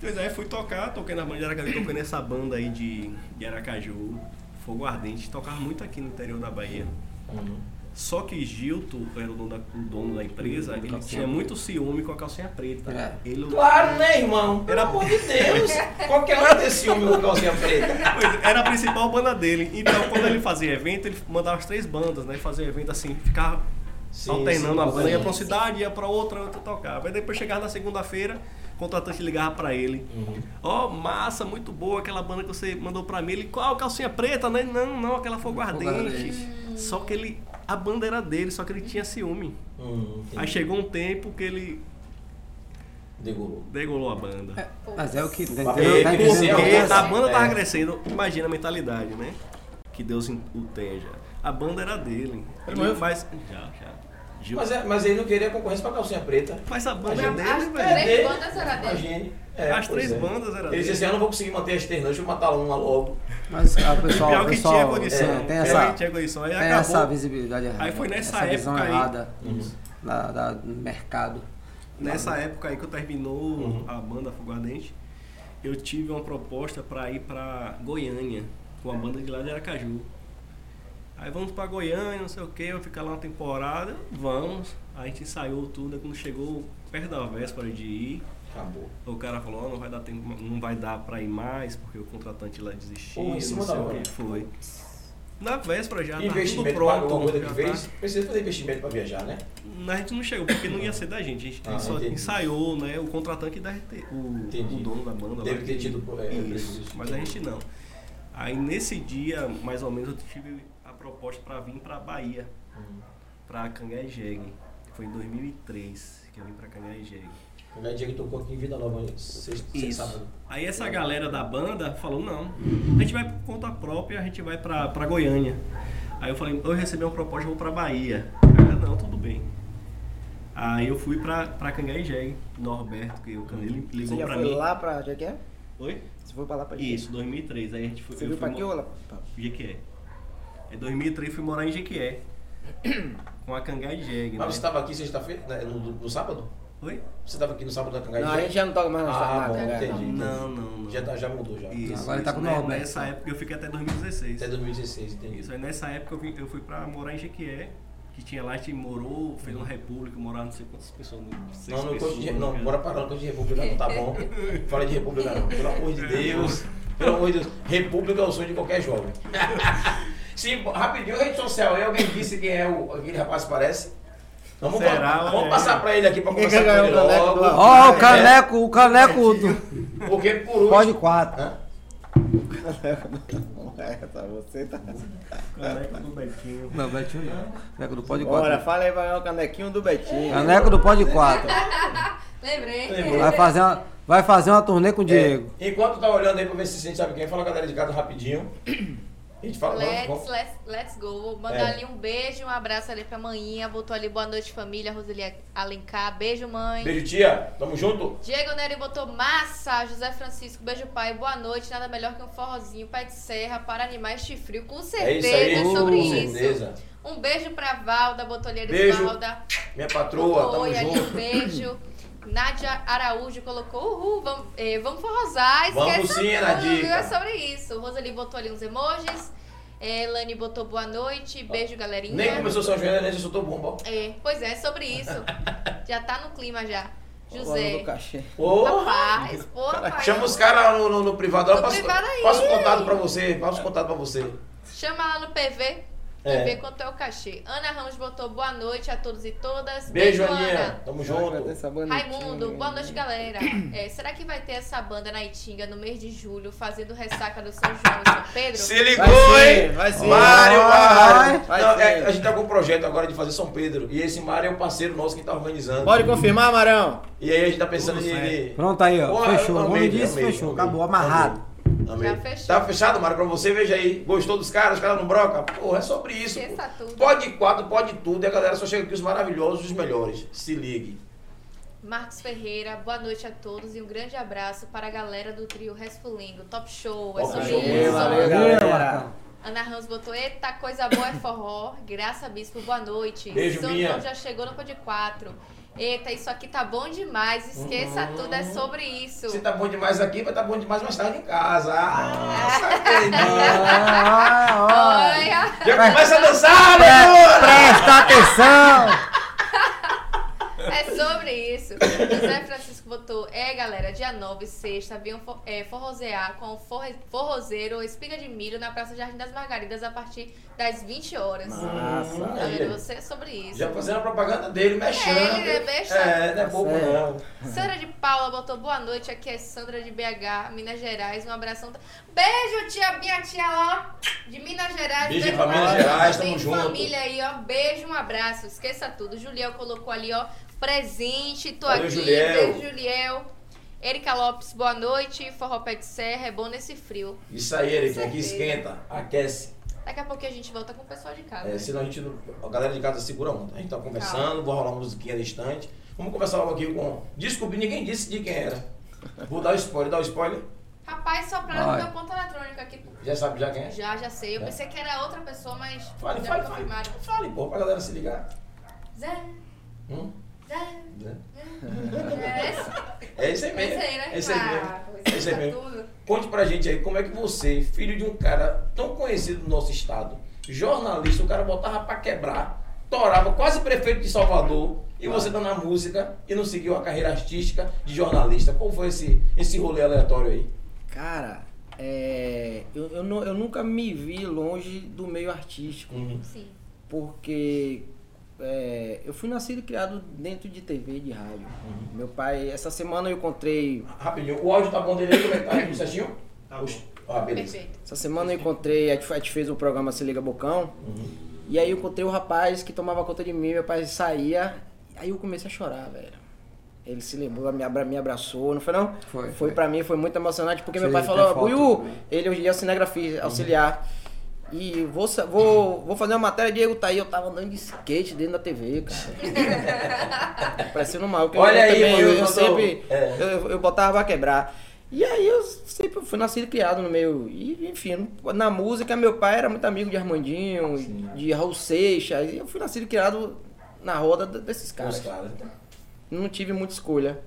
Pois é, fui tocar, toquei na banda de Aracaju, toquei nessa banda aí de, de Aracaju, Fogo Ardente, tocava muito aqui no interior da Bahia. Uhum. Só que Gilto era o dono da, o dono da empresa, ele tinha muito ciúme com a calcinha preta. É. Ele, Claro, né, irmão? Pelo amor de Deus. Qualquer um tem ciúme com calcinha preta. Pois, era a principal banda dele. Então, quando ele fazia evento, ele mandava as três bandas, né? Fazia evento assim, ficava Sim, alternando sim, a banda, ia pra uma sim. cidade, ia pra outra, outra tocava. Aí depois chegava na segunda-feira, o contratante ligava pra ele. Uhum. Ó, massa, muito boa aquela banda que você mandou pra mim. Ele, qual? Calcinha preta, né? Não, não, aquela fogo ardente. Ardente. Só que ele, a banda era dele, só que ele tinha ciúme. Hum, Aí chegou um tempo que ele Degolou. degolou a banda. Mas é o que. Tá? Tá porque entendendo? Porque é a banda tava É. crescendo, imagina a mentalidade, né? Que Deus o tenha. A banda era dele. Ele? Mas. Já, já. Gil- Mas, é, mas ele não queria concorrência pra calcinha preta. Mas a banda é Imagina. dele, As velho. três dele. bandas era dele. Imagine. É, As três é. bandas era Ele dele. disse assim, eu não vou conseguir manter as três não, deixa eu matar uma logo. Mas ah, o pessoal, Pior o que pessoal tinha condição. é, tem essa, que tinha condição. Aí tem acabou. essa visibilidade errada. Aí foi nessa essa visão época aí. errada Uhum. da, da- do mercado. Nessa época aí que eu terminou Uhum. a banda Fogo Ardente, eu tive uma proposta pra ir pra Goiânia, com a banda de lá de Aracaju. Aí vamos pra Goiânia, não sei o que, vou ficar lá uma temporada, vamos. Aí a gente ensaiou tudo, aí quando chegou perto da véspera de ir, Acabou. o cara falou, "Ó, não vai dar tempo, não vai dar pra ir mais, porque o contratante lá desistiu, Pô, em não sei da o que foi. Na véspera já, tá tudo pronto. coisa já que tá- fez? Precisa fazer investimento pra viajar, né? a gente não chegou, porque não ia ser da gente. A gente Ah, só entendi. ensaiou, né? O contratante da RT, o, o dono da banda. Deve lá, ter que- tido, é, Isso, mas a gente não. Aí nesse dia, mais ou menos, eu tive proposta para vir para Bahia, Hum. para Cangai Jegue. Foi em 2003 que eu vim para Cangai Jegue. O Gaia Diego tocou aqui em Vida Nova, sexta, Isso. Aí essa galera da banda falou, não, a gente vai por conta própria, a gente vai pra, pra Goiânia. Aí eu falei, eu recebi uma proposta, eu vou pra Bahia. Aí, não, tudo bem. Aí eu fui pra, pra Cangaijeg, Norberto, que o ele Você ligou já pra foi mim. lá pra Jequié? Oi? Você foi pra lá pra Isso, 2003. Aí a gente foi. Você viu pra mo- ou lá? Jequié. Em 2003 fui morar em Jequié. com a Cangaijeg, né? Mas você estava aqui sexta-feira, né, no, no sábado? Oi? Você estava aqui no sábado da Cangai Não, a gente já não toca mais na Ah, na- bom, na- entendi. Não, não, não. Já Já, tá, já mudou já. Isso, Agora ele tá isso, com o né? Norberto. Nessa época eu fiquei até 2016. Até 2016, entendi. Isso aí nessa época eu, vim, eu fui pra morar em Jequié, que tinha lá, a gente morou, fez uma república, moraram não sei quantas pessoas. Não, seis Não, não, pessoas, de, né, não, bora parar, coisa de república não tá bom. Fala de república não, pelo amor de Deus. Pelo amor de Deus. República é o sonho de qualquer jovem. Sim, rapidinho, rede social aí, alguém disse quem é o, aquele rapaz que parece? Vamos, Será? vamos É. passar pra ele aqui pra Quem conversar com ele ganhar o caneco logo. Ó, o caneco, o caneco do. É, porque por último... Pode quatro. Hã? É, tá, você tá. Caneco do Betinho. Não, Betinho não. Caneco do pode Bora, quatro. fala aí, vai o canequinho do Betinho. Caneco do pode quatro. Lembrei. Vai fazer uma, vai fazer uma turnê com o Diego. É, enquanto tá olhando aí pra ver se a gente sabe quem, fala a galera de casa rapidinho. A gente fala, Let's, vamos. let's, let's go. Vou mandar É. ali um beijo, um abraço ali pra manhinha. Botou ali boa noite, família. Roseli Alencar. Beijo, mãe. Beijo, tia. Tamo junto. Diego Neri botou massa. José Francisco, beijo, pai. Boa noite. Nada melhor que um forrozinho, pé de serra para animais de frio. Com É certeza isso aí. é sobre com isso. certeza. Um beijo pra Valda, botou ali a Beijo. Valda. Minha patroa, Botou tamo ali, um junto. beijo. Nádia Araújo colocou, uhul, vamos, eh, vamos forrosar, Vamos esqueça sim, viu? É sobre isso. Roseli botou ali uns emojis. Eh, Elane botou boa noite, beijo, galerinha. Nem começou São João, nem já soltou bomba. É, pois é, sobre isso. já tá no clima já. José. Ô, Rapaz, pô, rapaz. Chama os caras no, no, no privado. No privado aí. passa o contato pra você. Passa o contato pra você. Chama lá no PV. É. PV quanto é o cachê. Ana Ramos botou boa noite a todos e todas. Beijo, Ana. Aninha. Tamo junto. Essa bonitinha. Raimundo, boa noite, galera. É, será que vai ter essa banda na Itinga no mês de julho, fazendo ressaca do São João e São Pedro? Se ligou, Vai ser, hein? vai ser. Mário, Vai, Mário. vai Não, ser. é, a gente tá com um projeto agora de fazer São Pedro. E esse Mário é um parceiro nosso que tá organizando. Pode confirmar, Marão? E aí a gente tá pensando Tudo em. Pronto aí, ó. Pô, fechou. eu O amei, nome amei, fechou. amei. Acabou, amarrado. Amei. Já fechou. Tá fechado, Mário, pra você? Veja aí. Gostou dos caras? Os caras não broca? Porra, é sobre isso. Pode quatro, pode tudo. E a galera só chega aqui os maravilhosos, os melhores. Se ligue. Marcos Ferreira, boa noite a todos e um grande abraço para a galera do trio Resfulengo. Top show, é sobre show. isso. Valeu, Valeu, galera. Ana Ramos botou, eita, coisa boa é forró. Graça Bispo, boa noite. Beijo, São Minha. João já chegou no Pod 4. Eita, isso aqui tá bom demais. Esqueça tudo, é sobre isso. Se tá bom demais aqui, vai tá bom demais mais tarde em casa. Ah, saquei. Ah, ó. Olha, Já começa a dançar, meu amor! Presta atenção! É sobre isso. José Francisco botou, é galera, dia 9, sexta, venham for, é, forrosear com o forre, forrozeiro Espiga de Milho na Praça Jardim das Margaridas a partir das 20 horas. Massa. Tá vendo? Você é sobre isso. Já fazendo a propaganda dele, mexendo. É, ele é besta. É, não é bobo Certo. não. Sandra de Paula botou boa noite, aqui é Sandra de BH, Minas Gerais, um abração. Beijo, tia, minha tia lá de Minas Gerais. Beijo pra Minas Gerais, Tem tamo junto. família aí, ó. Beijo, um abraço. Esqueça tudo. Juliel colocou ali, ó, presente, tô Valeu, aqui. Juliel. Beijo, Juliel. Erika Lopes, boa noite. Forró Pé de Serra, é bom nesse frio. Isso aí, Eric, aqui esquenta, aquece. Daqui a pouquinho a gente volta com o pessoal de casa. É, né? senão a gente não, a galera de casa segura onda. A gente tá conversando, vou rolar uma musiquinha no instante. Vamos conversar logo aqui com. Desculpe, ninguém disse de quem era. Vou dar o spoiler, dá o spoiler. Rapaz, sopraram no Vai. meu ponto eletrônico aqui. Já sabe já quem é? Já, já sei. Eu É. pensei que era outra pessoa, mas Fale, fale, fale. confirmaram. Fale, pô, pra galera se ligar. Zé, Hum? Zé. Né? É esse? É isso aí mesmo. Esse aí, né? É isso aí mesmo. Ah, É isso aí mesmo. tudo. Conte pra gente aí como é que você, filho de um cara tão conhecido no nosso estado, jornalista, o cara botava pra quebrar, torava, quase prefeito de Salvador, e você tá na música e não seguiu a carreira artística de jornalista. Qual foi esse, esse rolê aleatório aí? Cara, é, eu, eu, eu nunca me vi longe do meio artístico. Sim. Porque é, eu fui nascido e criado dentro de TV e de rádio. Meu pai, essa semana eu encontrei. Rapidinho, o áudio tá bom dele aí, como é que tá? Certinho? Tá bom. Ah, beleza. Perfeito. Essa semana eu encontrei, a gente, fez o programa Se Liga Bocão. E aí eu encontrei o rapaz que tomava conta de mim, meu pai saía. Aí eu comecei a chorar, velho. Ele se lembrou, me, abra, me abraçou, não foi não? Foi, Foi foi. pra mim, foi muito emocionante, porque meu Sim, pai falou, também. ele hoje em dia é cinegrafista, auxiliar. E vou, vou, vou fazer uma matéria, Diego tá aí, eu tava andando de skate dentro da TV, cara. Parecendo mal, Olha eu, aí, também, mano, eu, eu sempre, é. eu, eu botava pra quebrar. E aí eu sempre fui nascido e criado no meio. E, enfim, na música, meu pai era muito amigo de Armandinho, de Raul Seixas. E eu fui nascido e criado na roda desses caras. caras. Não tive muita escolha.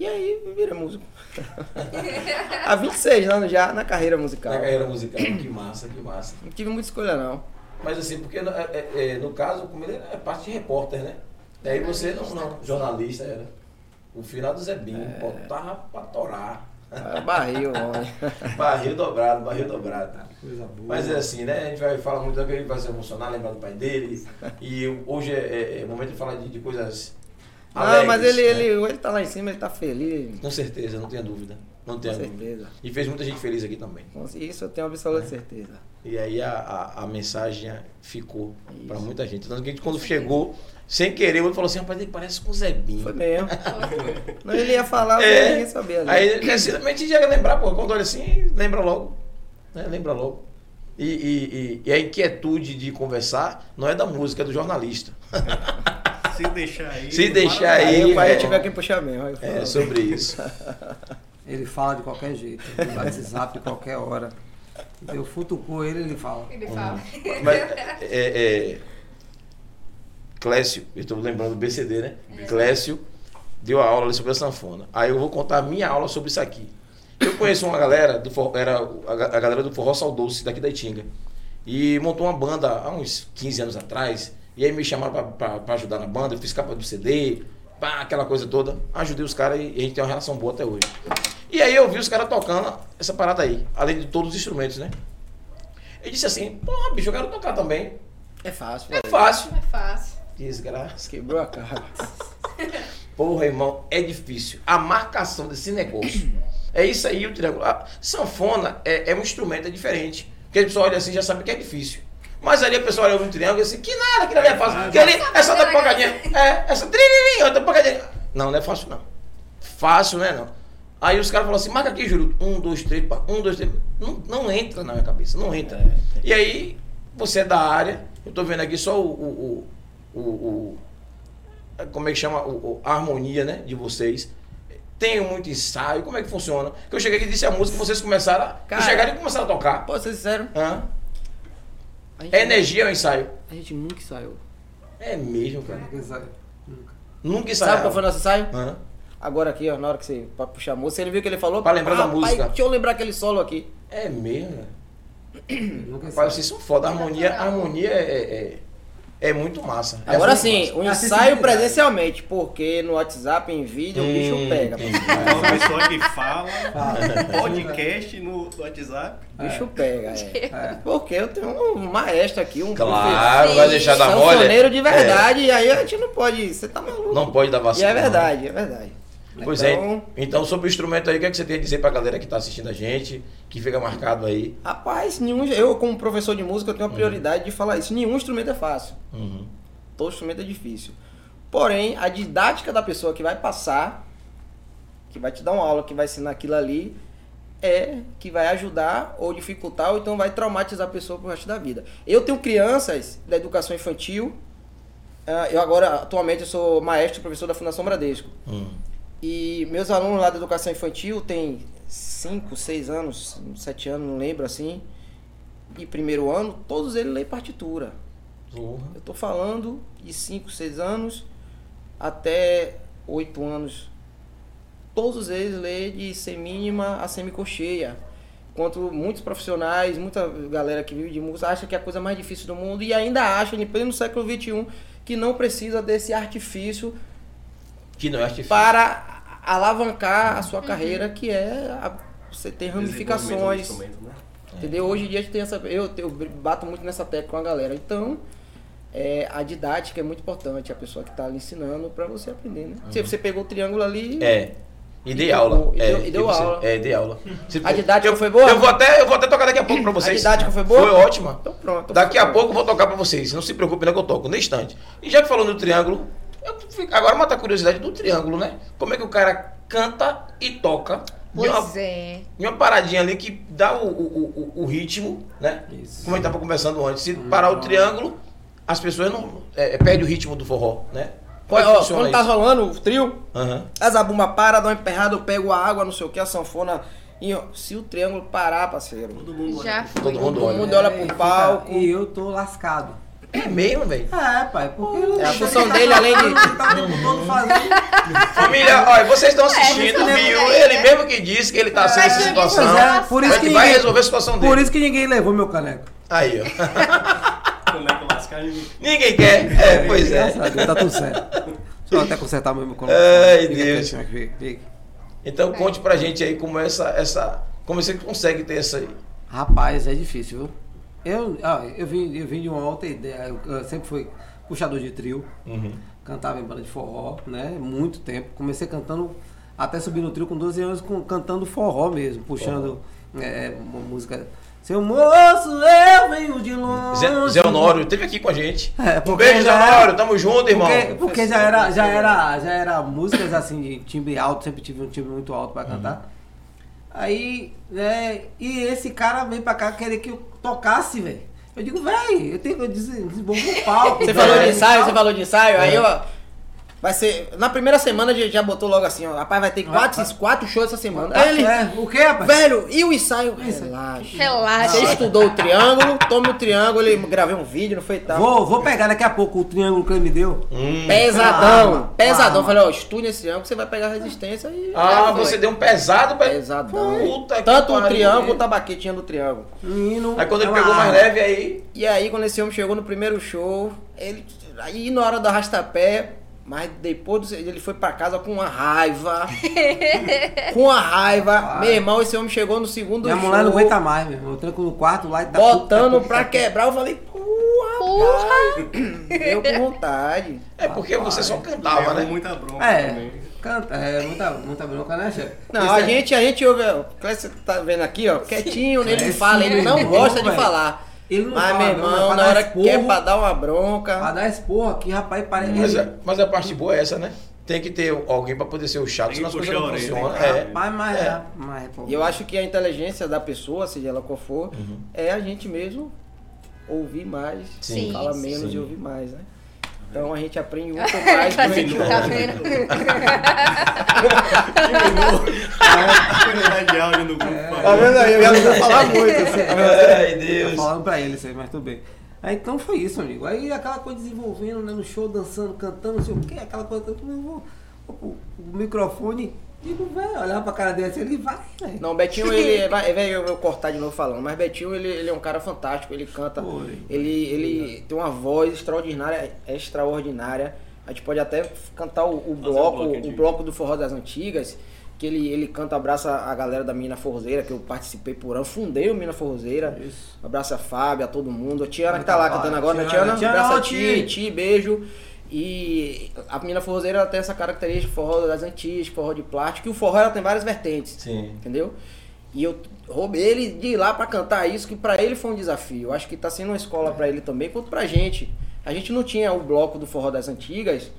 E aí virei músico. Há 26 anos já na carreira musical. Na carreira musical. Que massa, que massa. Não tive muita escolha não. Mas assim, porque é, é, é, no caso, como ele é parte de repórter, né? Daí você não, não, jornalista era. O final do Zé Binho, botava pra torar. Ah, Barril, homem. Barril dobrado, barril dobrado. Coisa boa. Mas é assim, né? A gente vai falar muito que ele vai se emocionar, lembrar do pai dele. E hoje é, é, é momento de falar de, de coisas. Não, alegres, mas ele, né? ele, ele tá lá em cima, ele tá feliz. Com certeza, não tenha dúvida. Não Com tenha dúvida. certeza. E fez muita gente feliz aqui também. Com Isso eu tenho absoluta certeza. E aí a, a, a mensagem ficou para muita gente. Tanto que a gente, quando chegou, sem querer, o outro falou assim, rapaz, ele parece com o Zé Binho. Foi mesmo. Não, ele ia falar, mas É. ninguém sabia. Né? Aí, simplesmente já ia lembrar, pô, quando olha assim, lembra logo. Né? Lembra logo. E, e, e, e a inquietude de conversar não é da música, é do jornalista. Se deixar aí. Se deixar para- aí, Aí o pai é. tiver quem puxar mesmo. É sobre isso. Ele fala de qualquer jeito. No WhatsApp, qualquer hora. Eu futucou ele, ele fala. Ele fala. Mas, é, é, Clécio, eu estou lembrando do BCD, né? Clécio deu a aula ali sobre a sanfona. Aí eu vou contar a minha aula sobre isso aqui. Eu conheço uma galera, do forró, era a ga- a galera do Forró Saudoce, daqui da Itinga. E montou uma banda há uns 15 anos atrás. E aí me chamaram para ajudar na banda. Eu fiz capa do CD, pá, aquela coisa toda. Ajudei os caras e a gente tem uma relação boa até hoje. E aí eu vi os caras tocando essa parada aí, além de todos os instrumentos, né? Eu disse assim, porra, bicho, eu quero tocar também. É fácil. É velho. fácil. É fácil. Desgraça. Quebrou a cara. Porra, irmão, é difícil. A marcação desse negócio. É isso aí, o triângulo. A sanfona é, é um instrumento, é diferente. Porque a pessoa olha assim e já sabe que é difícil. Mas ali a pessoa olha no triângulo e diz assim, que nada, que ali é fácil. Que ali, essa da pancadinha. É, essa trinininha, outra pancadinha. Não, não é fácil não. Fácil, né, não. Aí os caras falam assim, marca aqui, Júlio. Um, dois, três, pá. Um, dois, três. Não, não entra na minha cabeça, não entra. E aí, você é da área, eu tô vendo aqui só o. o, o, o, o- como é que chama? O, o- a harmonia, né? De vocês. Tenho muito ensaio, como é que funciona? Que eu cheguei aqui e disse a música, vocês começaram a. Cara, chegaram e começaram a tocar. Pô, ser sincero. Hã? É energia ou ensaio? A gente nunca ensaiou. É mesmo, cara. Nunca sai. Nunca. Nunca ensaiou. Sabe qual foi o nosso ensaio? Hã? Agora aqui, ó, na hora que você pra puxar a música, você viu que ele falou? Pra lembrar da Rapaz, música. Deixa eu lembrar aquele solo aqui. É mesmo. Nunca Rapaz, sai. vocês são foda. A harmonia, a harmonia é, é, é muito massa. É Agora muito sim, massa. o É ensaio acessibilidade. presencialmente, porque no WhatsApp, em vídeo, o Hum, bicho pega. entendi. Uma pessoa que fala, podcast no WhatsApp. O bicho pega, é. É. Porque eu tenho um maestro aqui, um Claro, vai deixar da mole. de verdade, e aí a gente não pode. Você tá maluco. Não pode dar e vacina. é verdade, é verdade. Pois Então- é. Então, sobre o instrumento aí, o que, é que você tem a dizer pra galera que tá assistindo a gente, que fica marcado aí? Rapaz, nenhum, eu como professor de música eu tenho a prioridade de falar isso. Nenhum instrumento é fácil. Uhum. Todo instrumento é difícil. Porém, a didática da pessoa que vai passar, que vai te dar uma aula, que vai ensinar aquilo ali, é que vai ajudar ou dificultar, ou então vai traumatizar a pessoa pro resto da vida. Eu tenho crianças da educação infantil. ah, Eu agora, atualmente, eu sou maestro e professor da Fundação Bradesco. Hum. E meus alunos lá da educação infantil têm 5, 6 anos, 7 anos, não lembro assim. E primeiro ano, todos eles leem partitura. Porra. Eu tô falando de 5, 6 anos até 8 anos. Todos eles leem de semínima a semicocheia. Enquanto muitos profissionais, muita galera que vive de música acha que é a coisa mais difícil do mundo e ainda acha, em pleno século XXI, que não precisa desse artifício Que não é artifício. para alavancar a sua carreira, que é a- você ter do ramificações. né? Entendeu? Hoje em dia a gente tem essa. Eu, eu bato muito nessa tecla com a galera. Então, é, a didática é muito importante, a pessoa que está ali ensinando para você aprender, né? Se você pegou o triângulo ali. Uhum. É. E dei E aula. deu- e é, deu- e deu assim, aula. É, dei aula. A didática eu, foi boa? Eu vou, até, eu vou até tocar daqui a pouco pra vocês. A didática foi boa? Foi ótima. Então pronto. Daqui a pouco eu vou tocar pra vocês. Não se preocupe, não que eu toco, no instante. E já que falou no triângulo, fico- agora mata a curiosidade do triângulo, né? Como é que o cara canta e toca de uma, Pois é. de uma paradinha ali que dá o, o, o, o ritmo, né? Isso. Como a gente tava conversando antes. Se parar o triângulo, as pessoas não. É, perdem o ritmo do forró, né? Como é Ó, quando tá isso? rolando o trio, Aham. a zabumba para, dá uma emperrada, eu pego a água, não sei o que, a sanfona. E, ó, se o triângulo parar, parceiro, Todo mundo Já olha. foi. Todo mundo todo olha. mundo olha É, pro fica- palco. E eu tô lascado. É mesmo, velho. É, pai, porque... É a função dele, além de. Tá o tempo todo fazendo... Família, olha, vocês estão assistindo, É, viu? é. Ele mesmo que disse que ele tá sem essa Mas situação. Pois é, por isso Mas que que vai ninguém- resolver a situação dele. Por isso que ninguém levou meu caneco. Aí, ó. Caneco lascado Ninguém quer. É, pois é. Tá tudo certo. Deixa eu até consertar meu microfone. Ai, Fica Deus. quietinho aqui, fica. Então conte pra gente aí como essa, essa. Como você consegue ter essa aí. Rapaz, é difícil, viu? Eu, ó, eu, vim, eu vim de uma outra ideia. Eu, eu sempre fui puxador de trio, cantava em banda de forró, né? Muito tempo. Comecei cantando, até subir no trio com 12 anos, com, cantando forró mesmo, puxando é, uma música. Seu moço, eu venho de longe. Zé, Zé Honório teve aqui com a gente. É, um beijo, Zé Honório. Tamo junto, irmão. Porque, porque já era, já era, já era músicas assim de timbre alto, sempre tive um timbre muito alto pra cantar. Aí, né, e esse cara veio pra cá querer que eu tocasse, velho. Eu digo, velho, eu tenho que des- desenvolver um palco. Você falou de ensaio, você falou de ensaio, aí ó. Vai ser. Na primeira semana já, já botou logo assim, ó. Rapaz, vai ter quatro, quatro shows essa semana. Aí ele. É, o que, rapaz? Velho, e o ensaio? Relaxa. Relaxa. Você estudou o triângulo, tome o triângulo, ele gravei um vídeo, não foi tal. Vou, vou pegar daqui a pouco o triângulo que ele me deu. Hum. Pesadão, Calma, pesadão. calma. Falei, ó, estude esse triângulo, você vai pegar a resistência e. Ah, você deu um pesado pra Pesadão. Puta que Tanto o triângulo quanto a baquetinha do triângulo. Menino. Aí quando ele é pegou uma mais leve aí. E aí, quando esse homem chegou no primeiro show, ele. Aí na hora do arrastapé, mas depois do- ele foi pra casa com uma raiva. com uma raiva. Meu irmão, esse homem chegou no segundo Minha show. mulher não aguenta mais, meu irmão. Eu tranco no quarto lá e tá. Botando tá- pra quebrar, eu falei, porra, Deu com vontade. É porque você só cantava, Levou né? muita bronca É, também. canta, é muita, muita bronca, né, chefe? Não, Isso a é- gente, a gente ouve. ó, O Clécio tá vendo aqui, ó, quietinho, ele não fala, ele não meu gosta de falar. Ele não Mas, fala, meu irmão, mas pra na dar hora que quer esporro- pra dar uma Pra bronca. dar esse porra aqui, rapaz, parece. Mas, é- mas a parte boa é essa, né? Tem que ter alguém pra poder ser o chato, senão as que coisas não funcionam. É. que- Rapaz, mas, É. mas, pô. E eu acho que a inteligência da pessoa, seja ela qual for, Uhum. é a gente mesmo ouvir mais, Sim, fala sim. menos Sim. e ouvir mais, né? Então a gente aprende muito mais. Tá com vendo? o- Tá vendo? De áudio no grupo. Tá vendo aí? Eu vou falar muito. assim. Ai, Deus. falando pra ele isso aí, mas tudo bem. Aí então foi isso, amigo. Aí aquela coisa desenvolvendo, né, no show, dançando, cantando, não sei o que, aquela coisa. Eu vou, o microfone, digo, velho, olhar pra cara dele assim, ele vai, velho. Não, Betinho, ele. Vai, vai eu vou cortar de novo falando, mas Betinho, ele, ele é um cara fantástico, ele canta. Foi. Ele, ele tem uma voz extraordinária, extraordinária. A gente pode até cantar o, o um bloco, bloco o bloco do Forró das Antigas, que ele, ele canta, abraça a galera da Mina Forrozeira, que eu participei por ano, fundei o Mina Forrozeira. Isso. Abraça a Fábio, a todo mundo. A Tiana que tá lá Muita cantando agora, né? Tiana, abraça a Ti, Ti, beijo. E a Mina Forrozeira ela tem essa característica, forró das antigas, forró de plástico, e o forró ela tem várias vertentes Sim. entendeu? E eu roubei ele de ir lá pra cantar isso, que pra ele foi um desafio. Eu acho que tá sendo uma escola pra ele também, quanto pra gente. A gente não tinha o bloco do Forró das Antigas.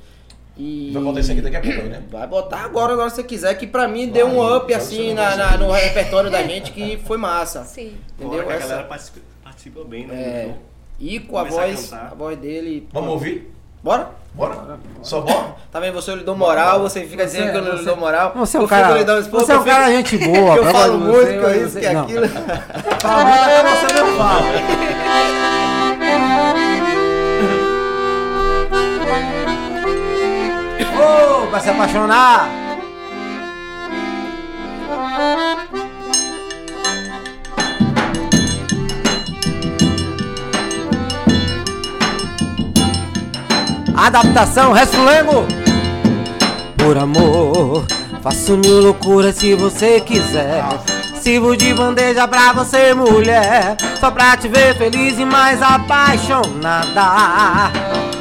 E. Vai botar isso aqui daqui a pouco né? Vai botar agora, agora se você quiser, que pra mim deu um Vai, up vai, assim na, na- no repertório da gente que foi massa. Sim. Entendeu? A galera participa, participa bem, né? É. E com a Começar a voz, cantar. a voz dele. Vamos ouvir? Bora? Bora? Só bora? Tá vendo? Você eu lhe dou moral, você fica Você- dizendo que eu não lhe dou moral. Você é um Eu fico cara. Você é um eu cara gente boa. que eu falo você, muito, que é você- isso, que é não. aquilo. Fala muito, até você não fala. Ô, vai se apaixonar! Adaptação, Resfulengo! Por amor, faço mil loucuras se você quiser. Sirvo de bandeja pra você, mulher. Só pra te ver feliz e mais apaixonada.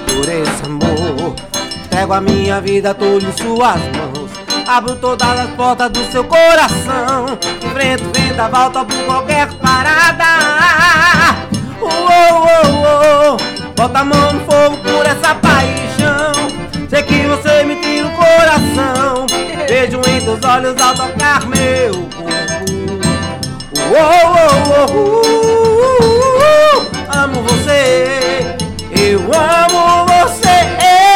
Por esse amor, pego a minha vida toda em suas mãos. Abro todas as portas do seu coração. Enfrento o vendaval, topo qualquer parada. Uou, uou, uou. Bota a mão no fogo por essa paixão. Sei que você me tira o coração. Vejo em teus olhos ao tocar meu corpo. Uou, uou, uou, uh, amo você. Eu amo você.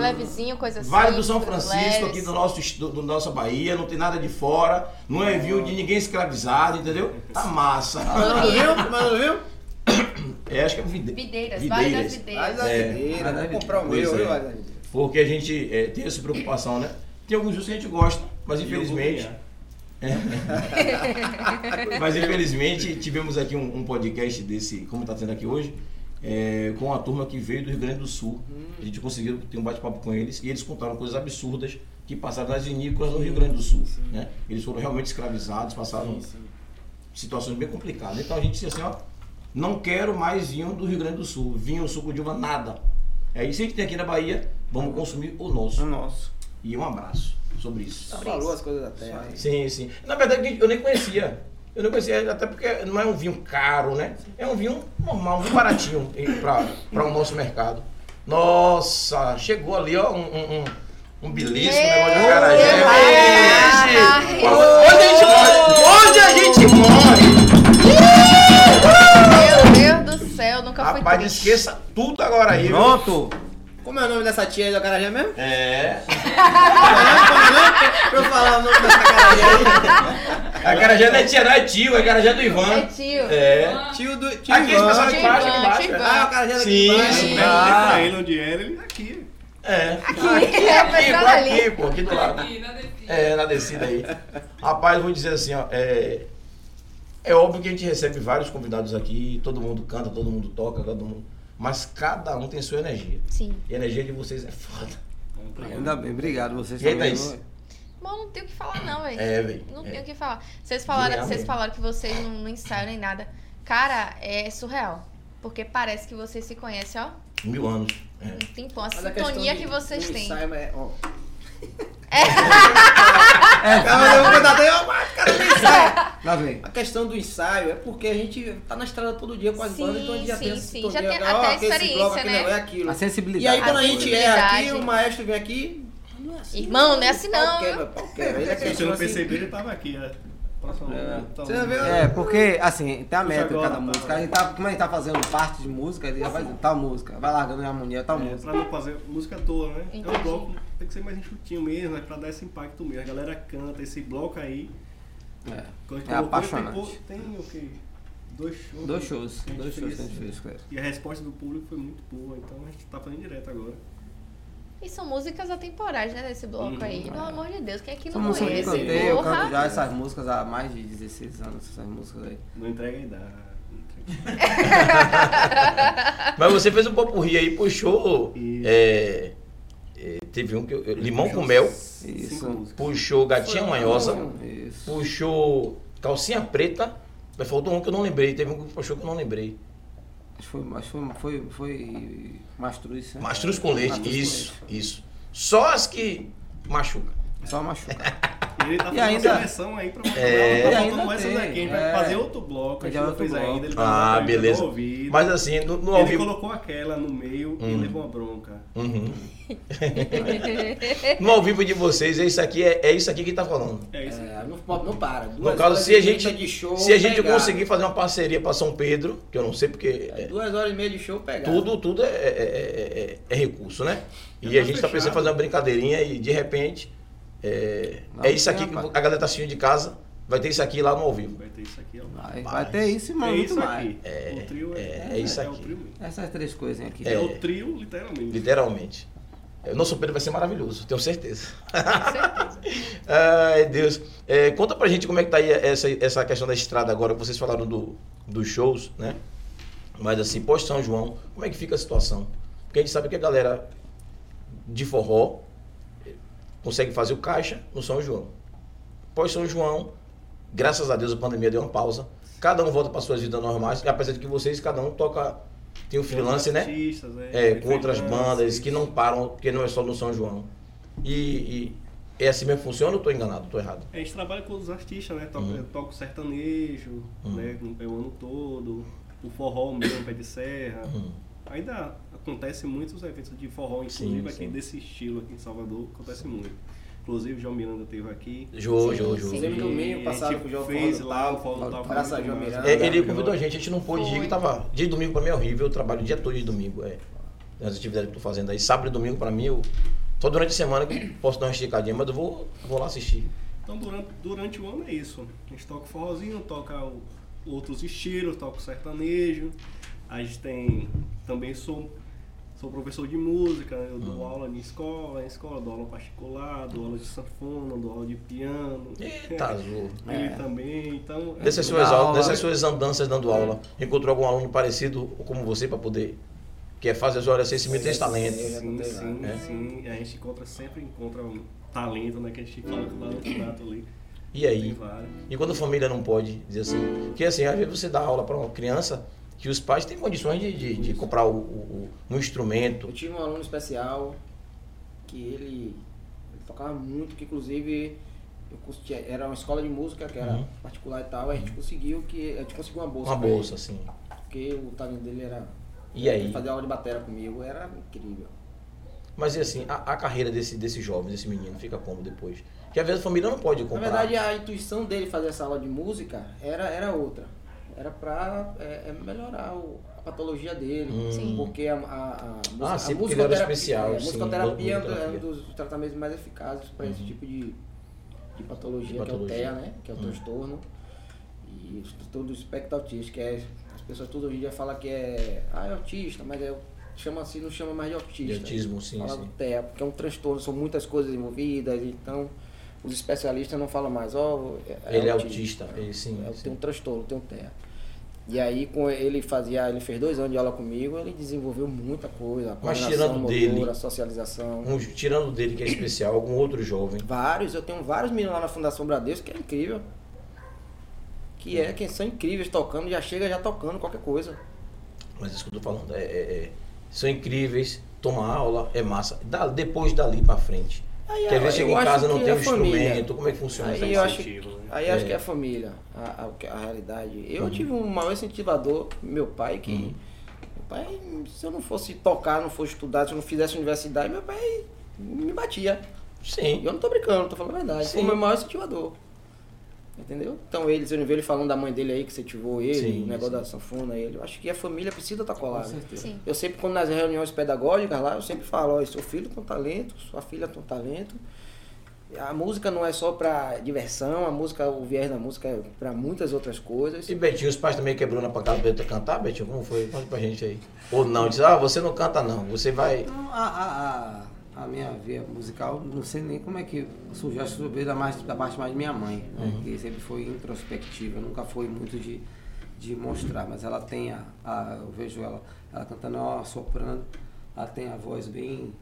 Levezinho. tá coisa assim. Vale do São Francisco, aqui do nosso, do, do nossa Bahia, não tem nada de fora, não é vinho de ninguém escravizado, entendeu? Tá massa. Mano, viu? Mano, viu? É, acho que é vide... Videiras, Vale das Vai Videiras. da É. videira, vou comprar o meu, é. viu? Porque a gente é, tem essa preocupação, né? Tem alguns juros que a gente gosta, mas infelizmente. É. mas infelizmente tivemos aqui um, um podcast desse, como está tendo aqui hoje, é, com uma turma que veio do Rio Grande do Sul. A gente conseguiu ter um bate-papo com eles e eles contaram coisas absurdas que passaram nas vinícolas no Rio Grande do Sul. Né? Eles foram realmente escravizados, passaram situações bem complicadas. Então a gente disse assim, ó, não quero mais vinho do Rio Grande do Sul, vinho, suco de uva, nada. É isso que a gente tem aqui na Bahia, vamos consumir o nosso. Nossa. E um abraço sobre isso. Falou as coisas da terra. Sim, sim. Na verdade, eu nem conhecia. Eu não conhecia, até porque não é um vinho caro, né? É um vinho normal, um vinho baratinho para o nosso mercado. Nossa, chegou ali, ó, um, um, um, um belisco, um negócio de. Deus! Ixi! Onde a gente morre? Onde a gente morre? Meu Deus do céu, nunca fui Rapaz, triste. esqueça tudo agora aí. viu? Pronto. Como é o nome dessa tia aí do Acarajé mesmo? É. Como é o nome? Pra eu falar o nome dessa Acarajé aí. A cara já não é tia, não é tio, é cara já do É Ivan. tio. É. Tio do. Tio Aqui, Ivan. pessoal aqui Tio embaixo, Ivan, aqui embaixo. tio é. Ivan. Ah, o cara já daqui Sim, embaixo. sim. Ah. pra ele onde era, ele aqui. É. Aqui, é a Aqui, pessoa pô, ali. aqui, pô, aqui do lado. Aqui, na descida. É, na descida aí. Rapaz, eu vou dizer assim, ó. É, é óbvio que a gente recebe vários convidados aqui, todo mundo canta, todo mundo toca, todo mundo. Mas cada um tem sua energia. Sim. E a energia de vocês é foda. Ainda bem, obrigado. Vocês E aí. Thaís? Bom, não tem o que falar não, velho. É, velho. Não é. tem o que falar. Vocês falaram, vocês falaram que vocês não, não ensaiam nem nada. Cara, é surreal. Porque parece que vocês se conhecem, ó. Mil anos. É. Um tempão. A Mas a sintonia de- que vocês têm. ensaio é- ó. É, Calma, eu vou contar até ó, mas, cara, do ensaio. lá vem. A questão do ensaio é porque a gente tá na estrada todo dia com as Sim, bandas, então a gente já sim, tem sim. sintonia, Já tem ó, até esse experiência, bloco, né? é aquilo. A sensibilidade. E aí quando a A gente erra aqui, o maestro vem aqui. Não é assim, Irmão, não é assim não, Pau viu? quebra, pau quebra. Ele é Se você não assim. perceber, ele tava aqui, né? Próximo É. então? É, porque, assim, tem a Puxa métrica agora, da tá. música. A gente tá, como a gente tá fazendo parte de música, ele já vai dizendo tal música, vai largando a harmonia, tal É, música. pra não fazer música à toa, né? É Entendi. um bloco, tem que ser mais enxutinho mesmo, é pra dar esse impacto mesmo. A galera canta, esse bloco aí. É. quando a gente É apaixonante. Tem, tem o quê? Dois shows. Dois shows, que a gente dois shows fez. que a gente fez ele. E a resposta do público foi muito boa, então a gente tá fazendo direto agora. E são músicas atemporais, né, desse bloco Uhum. aí. Pelo amor de Deus, quem aqui Essa não música que eu conhece? cantei, eu Porra. canto já essas músicas há mais de 16 anos, essas músicas aí. Não entrega a idade. não entrega- Mas você fez um popurri aí, puxou. É, é, teve um que eu, Limão com mel, Isso. músicas. puxou Gatinha Manhosa, Isso. puxou Calcinha Preta. Mas faltou um que eu não lembrei, teve um que puxou que eu não lembrei. Acho que foi, acho que foi, foi, foi Mastruz. né? Mastruz com leite, Mastruz com isso, leite. isso. Só as que machucam. Só machuca. E ele tá fazendo ainda- seleção aí pra É. tá ainda faltando essas tem, aqui. A gente é. vai fazer outro bloco, a gente Já não fez ainda. Ele vai Ah, beleza. ouvido. Mas assim, no, no Ele vivo. colocou aquela no meio e Hum. levou uma bronca. Uhum. No ao vivo de vocês, é isso aqui, é, é isso aqui que tá falando. É isso. É, não, não para. No Duas caso, horas se a gente, show, se a gente pegado. conseguir fazer uma parceria para São Pedro, que eu não sei porque é, Duas horas e meia de show pegado. tudo, tudo é, é- é- é- é recurso, né? E a gente tá pensando em fechado. fazer uma brincadeirinha e de repente é, Não, é isso aqui que rapaz. a galera tá assistindo de casa, vai ter isso aqui lá no ao vivo. Vai ter isso aqui, ó. Vai, vai ter isso e É isso mais. aqui. o trio é, é- é isso o aqui. Essas três coisas aqui. É. É. o trio, literalmente. Literalmente. O nosso Pedro vai ser maravilhoso, tenho certeza. Com certeza. Ai, Deus. É, conta pra gente como é que tá aí essa, essa questão da estrada agora. Vocês falaram do, dos shows, né? Mas assim, pós São João, como é que fica a situação? Porque a gente sabe que a galera de forró eh, consegue fazer o caixa no São João. Pós São João, graças a Deus a pandemia deu uma pausa. Cada um volta para suas vidas normais, apesar de que vocês, cada um toca. Tem o freelance, né? Artistas, É, tem com outras bandas que não param, porque não é só no São João. E, e é assim mesmo que funciona ou estou enganado, estou errado? A gente trabalha com os artistas, né? Toca, Uhum. eu toco sertanejo, Uhum. né? É o ano todo. O forró mesmo, pé de serra. Uhum. Ainda acontece muitos eventos de forró, Sim, inclusive aqui sim. desse estilo aqui em Salvador, acontece muito. Inclusive o João Miranda esteve aqui. Jô, Sim, Jô, sim. Jô. Fizemos E domingo passado com o João fez lá, o. Paulo tava Graças a muito João. Miranda. É, ele convidou a gente, a gente não pôde ir, que tava. Dia de domingo pra mim é horrível, eu trabalho o dia todo de domingo. É. As atividades que eu tô fazendo aí. Sábado e domingo pra mim, eu. Só durante a semana que eu posso dar uma esticadinha, mas eu vou, vou lá assistir. Então durante, durante o ano é isso. A gente toca forrozinho, toca o- outros estilos, toca o sertanejo. A gente tem. Também sou, sou professor de música, eu dou Uhum. aula em escola, em escola, dou aula particular, dou aula de sanfona, dou aula de piano. Eita, azul. Ele É. também, então. é Dessas suas, aula. dessas suas andanças dando aula, encontrou algum aluno parecido como você pra poder. Que é fazer as horas assim, esse menino tem esse talento. Sim. Sim, tem sim. A gente encontra, sempre encontra um talento, né? Que a gente fala com o Nato ali. E aí? E quando a família não pode dizer assim, porque assim, às vezes você dá aula para uma criança que os pais têm condições de, de, de comprar o, o- um instrumento. Eu tive um aluno especial que ele, ele tocava muito, que inclusive eu era uma escola de música que era Uhum. particular e tal, a gente conseguiu que a gente conseguiu uma bolsa. Uma pra ele, bolsa, assim. Porque o talento dele era E aí? ele fazer aula de bateria comigo, era incrível. Mas e assim, a, a carreira desse, desse jovem, desse menino, fica como depois? Que às vezes a família não pode Na comprar. verdade, a intuição dele fazer essa aula de música era, era outra. Era pra é, é melhorar o, a patologia dele. Hum. Sim. Porque a, a, a, música- Ah, sim, a porque ele era musicoterapia- especial, é, a sim, musicoterapia é um é um dos tratamentos mais eficazes para esse tipo de, de patologia, De patologia. que é o TEA, né? Que é o Hum. transtorno. transtorno. E todo o espectro autista, que é. As pessoas todo hoje em dia falam que é. Ah, é autista, mas é. Chama assim, não chama mais de autista. De autismo, sim, Fala sim. do TEA, porque é um transtorno, são muitas coisas envolvidas, então os especialistas não falam mais, ó. Ele é autista, ele sim. É, sim. tem um transtorno, tem um TEA. E aí com ele fazia, ele fez dois anos de aula comigo, ele desenvolveu muita coisa, a Mas tirando dele- motora, socialização. Um- tirando dele que é especial, algum outro jovem. Vários, eu tenho vários meninos lá na Fundação Bradesco que é incrível. Que é, que são incríveis tocando, já chega já tocando qualquer coisa. Mas isso que eu tô falando, é, é- é- são incríveis, toma aula, é massa. Da- depois dali pra frente. Aí, Quer ver, eu chega em casa, não que tem é um instrumento, como é que funciona Aí eu acho, né? aí eu acho É. que é a família, a, a, a realidade. Eu Uhum. tive um maior incentivador, meu pai, que. Uhum. Meu pai, se eu não fosse tocar, não fosse estudar, se eu não fizesse universidade, meu pai me batia. Sim. eu não tô brincando, tô falando a verdade. Foi o Sim. meu maior incentivador. Entendeu? Então eles, eu não vi ele falando da mãe dele aí, que incentivou ele, Sim, o negócio sim. da sanfona, ele. Eu acho que a família precisa estar Com colada. certeza. Sim. Eu sempre, quando nas reuniões pedagógicas lá, eu sempre falo, ó, seu filho tem um talento, sua filha tem um talento. A música não é só pra diversão, a música, o viés da música é pra muitas outras coisas. E Betinho, os pais também quebrou na pancada pra ele cantar, Betinho? Como foi? Conta pra gente aí. Ou não, diz, ah, você não canta não, você vai. Então, a, a, a, a minha via musical, não sei nem como é que surgiu, acho que veio da, mais, da parte mais de minha mãe, né? Uhum. que sempre foi introspectiva, nunca foi muito de, de mostrar, mas ela tem a, a- eu vejo ela, ela cantando ó, soprano, ela tem a voz bem,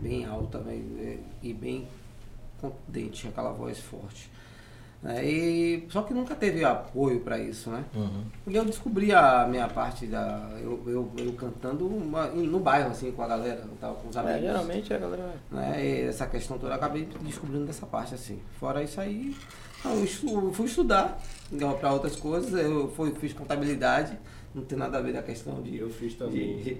bem alta bem, e bem contente, aquela voz forte. Né? E, só que nunca teve apoio para isso, né? Uhum. E eu descobri a minha parte da. Eu, eu, eu cantando uma- no bairro, assim, com a galera, tava com os É, amigos. geralmente a galera. né? E essa questão toda eu acabei descobrindo dessa parte, assim. Fora isso aí, eu fui estudar para outras coisas, eu fui, fiz contabilidade, não tem nada a ver da questão de. Eu fiz também. de-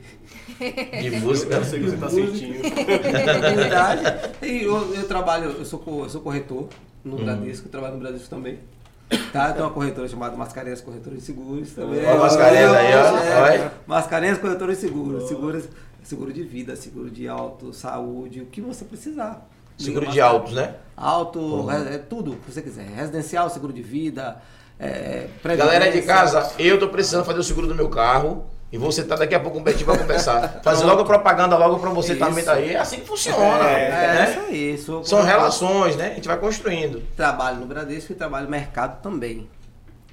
De música. Eu sei que você tá sentindo. E eu, eu trabalho, eu sou, eu sou corretor no Uhum. Bradesco, eu trabalho no Bradesco também. Tá, tem uma corretora chamada Mascarenhas Corretora de Seguros também. Ó, Mascarenhas aí, ó. É. Mascarenhas Corretora de Seguros. Seguros, seguro de vida, seguro de auto, saúde, o que você precisar. Seguro Liga de autos, né? Auto, Uhum. é, tudo que você quiser. Residencial, seguro de vida, é, Galera de casa, eu tô precisando fazer o seguro do meu carro. E você tá daqui a pouco com o Betinho vai conversar. Fazer logo propaganda logo pra você também tá aí. É assim que funciona. É, né? isso aí. Sou São relações, né? A gente vai construindo. trabalho no Bradesco e trabalho no mercado também.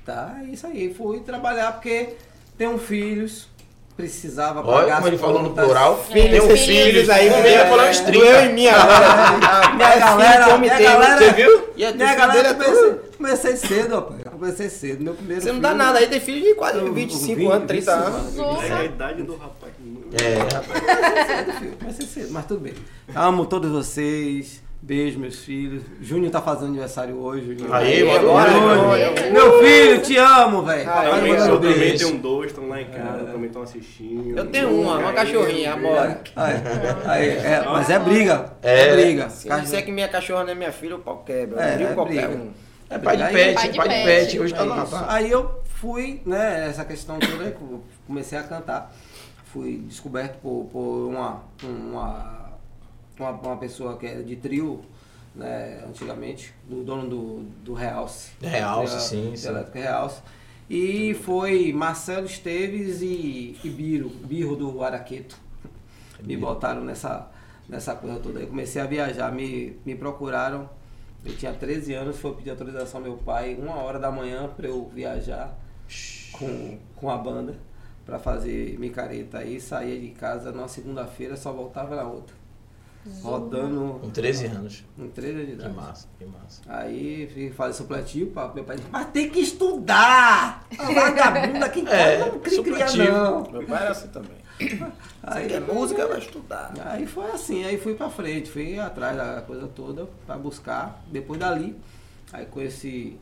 Tá? É isso aí. Fui trabalhar porque tenho filhos, precisava pagar Olha como ele falou no plural. Filhos, Tem um filhos filho aí, aí, né? ele falar uns 30. Doeu em mim agora. Minha galera, minha galera, Você viu? E a minha galera, é comecei, comecei cedo, rapaz. Comecei cedo. Meu primeiro Você não dá filho- nada, aí tem filho de quase Eu- 25 20, anos, 30 25 anos. É a idade do rapaz. É, rapaz. cedo, filho. Comecei cedo, mas tudo bem. Amo todos vocês. Beijo, meus filhos. Júnior tá fazendo aniversário hoje. Aí, mano. agora, Júnior. agora. Meu filho, te amo, velho. Ah, eu também- Eu também beijo. tenho dois, estão lá em casa, também estão assistindo. Eu tenho uma, uma cachorrinha, amora. Aí, aí, é, mas é briga. É. É, briga. Se disser que minha cachorra não é minha filha, o pau quebra. É, é qualquer briga. um. É pai de Aí- pet, Pai de pai de pet. pet. Hoje tá É lá. tá. Aí eu fui, né, essa questão toda, eu comecei a cantar. Fui descoberto por, por uma, uma, uma, uma pessoa que era de trio, né, antigamente, do dono do, do Realce. Realce, Da- sim, sim. Elétrica Realce. E foi Marcelo Esteves e, e Biro, Birro do Araqueto. Me botaram nessa, nessa coisa toda. Aí comecei a viajar, me, me procuraram. Eu tinha 13 anos, foi pedir autorização ao meu pai, uma hora da manhã, para eu viajar com, com a banda para fazer micareta. Aí saía de casa numa segunda-feira, só voltava na outra. Rodando Com 13 anos. com 13 anos de Que idade. massa, que massa. Aí fui fazer supletivo, pra- meu pai disse, mas tem que estudar! A vagabunda aqui em casa É, não cria, cria supletivo. não. Meu pai era assim também. Aí, é música, vai estudar. Aí foi assim, aí fui pra frente, fui atrás da coisa toda pra buscar. Depois dali, aí conheci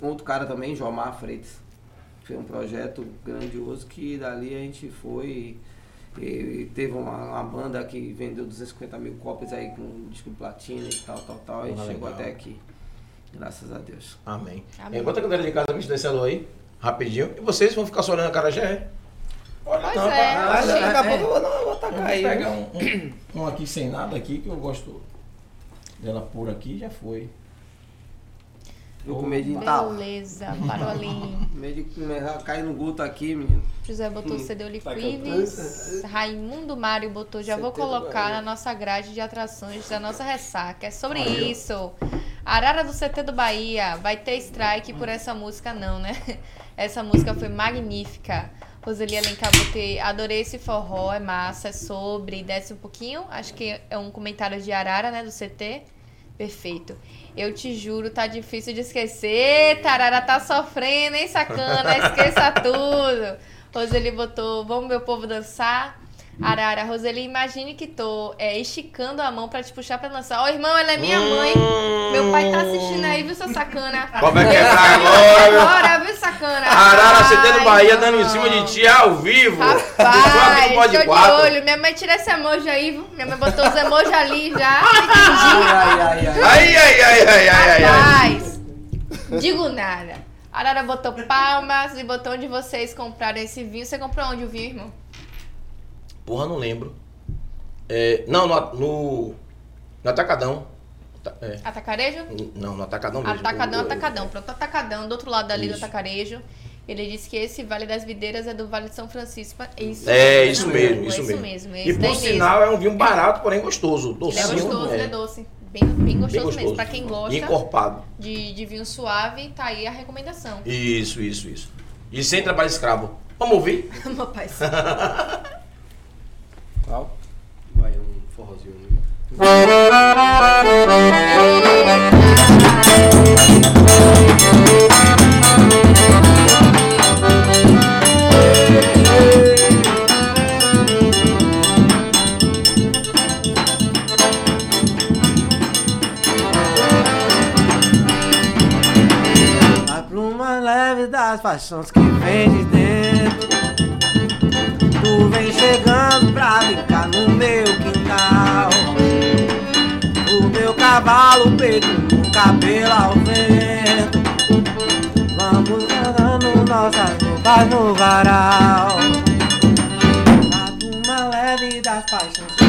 um outro cara também, Jomar Freitas. Foi um projeto grandioso que dali a gente foi e teve uma, uma banda que vendeu 250 mil cópias aí com disco de platina e tal, tal, tal. E Porra, chegou legal. até aqui. Graças a Deus. Amém. Amém. Enquanto a galera de casa vem desse alô aí, rapidinho. E vocês vão ficar só olhando a cara já é? Olha, Pois não, é. Mas Oxi. daqui a pouco eu vou, não, eu vou atacar aí. pegar viu? um, um, um aqui sem nada aqui, que eu gosto dela por aqui, já foi. Eu com medo de tal. Beleza, Parolim. Medo de começar a cair no guto aqui, menino. José botou Hum, CD tá Oliquives. Raimundo Mário botou, já vou colocar na nossa grade de atrações da nossa ressaca. É sobre isso. Arara do CT do Bahia. Vai ter strike por essa música, não, né? Essa música foi magnífica. Roseli Alencar botei, adorei esse forró, é massa, é sobre, desce um pouquinho. Acho que é um comentário de Arara, né, do CT. Perfeito. Eu te juro, tá difícil de esquecer. Tarara tá sofrendo, hein, sacana? Esqueça tudo. Roseli botou, vamos meu povo dançar. Arara, Roseli, imagine que tô é, esticando a mão pra te puxar pra dançar. Ó, irmão, ela é minha mãe. Meu pai tá assistindo aí, viu, seu sacana? Qual vai quebrar agora, meu? Agora, viu, sacana? Arara, CT do Ai, Bahia dando em cima de ti ao vivo. Rapaz, no Pode tô de Quatro. olho. Minha mãe tira esse emoji aí, viu? Minha mãe botou os emojis ali já. Ai, ai, ai, ai. Ai, ai, ai, ai, ai, ai, ai. Rapaz, digo nada. Arara botou palmas e botou onde vocês compraram esse vinho. Você comprou onde o vinho, irmão? Porra, não lembro. É, não, no, no, no Atacadão. Ta- é, Atacarejo? não, no Atacadão mesmo. Atacadão, Eu- eu- atacadão. Pronto, atacadão, do outro lado ali Isso. do atacarejo. Ele disse que esse Vale das Videiras é do Vale de São Francisco. É isso, É, mesmo, isso né? mesmo, É isso mesmo. mesmo. E por sinal é um vinho barato, porém gostoso. Ele é Docinho, gostoso, é. ele é doce. Bem, bem gostoso, Bem gostoso. mesmo. Pra quem gosta encorpado. de, de vinho suave, tá aí a recomendação. Isso, isso, isso. E sem trabalho escravo. Vamos ouvir? Meu pai. Qual? Vai, um forrozinho. A pluma leve das paixões que vem de dentro. Tu vem chegando pra brincar no meu quintal. O meu cavalo preto no cabelo ao vento. Vamos andando nossas roupas no varal. A pluma leve das paixões que.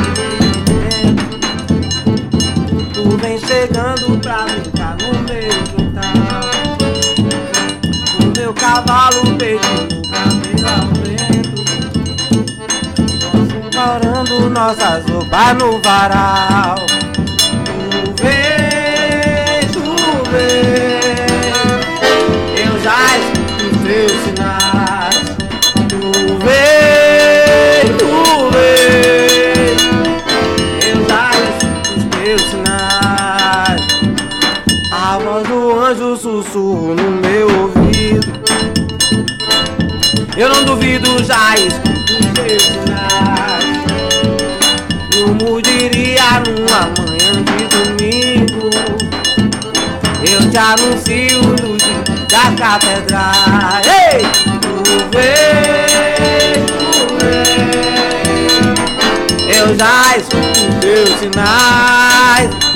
Tu vem chegando pra brincar no meu quintal. O meu cavalo beijo no cabelo parando nossas no varal. Tu vem. Eu já escuto os teus sinais. Tu vem. Eu já escuto os teus sinais. A voz do anjo sussurro no meu ouvido. Eu não duvido, já escuto diria numa manhã de domingo. Eu te anuncio luz da catedral. Ei! Tu vem, tu vem. Eu já escuto teus sinais.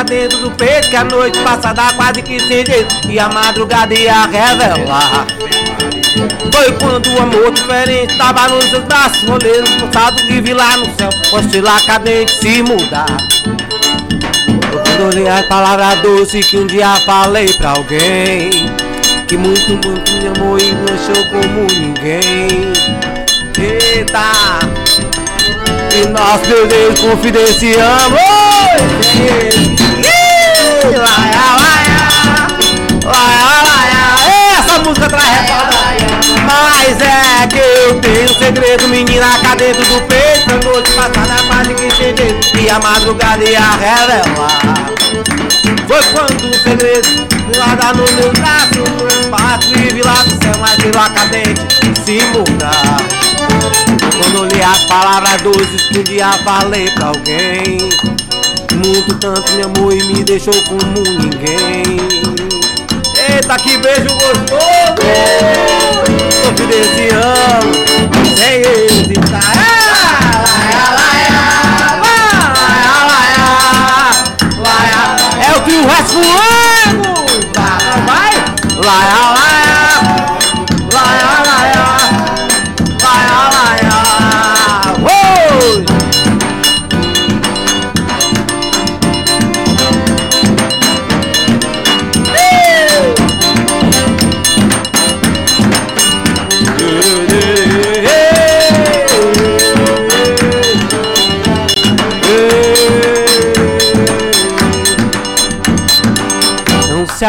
Cá dentro do peito Que a noite passada quase que sem jeito E a madrugada ia revelar Foi quando o amor diferente tava nos seus braços Moleiros pulsado que vi lá no céu Oscilar cadente se mudar Eu quando olhei as palavras doces que um dia falei pra alguém Que muito, muito me amou e me achou como ninguém. Eita! E nosso desejo confidenciamos. É que eu tenho segredo, menina, cá dentro do peito. A noite passada, mais ninguém entender. E a madrugada ia revelar. Foi quando o segredo guarda no meu braço, espaço e vi lá do céu, mas veio a cadente se mudar. Quando li as palavras doces que um dia falei pra alguém, muito tanto me amou e me deixou como ninguém. Eita, que beijo gostoso! Confidenciando, sem hesitar. Laia. É o trio Resfuego!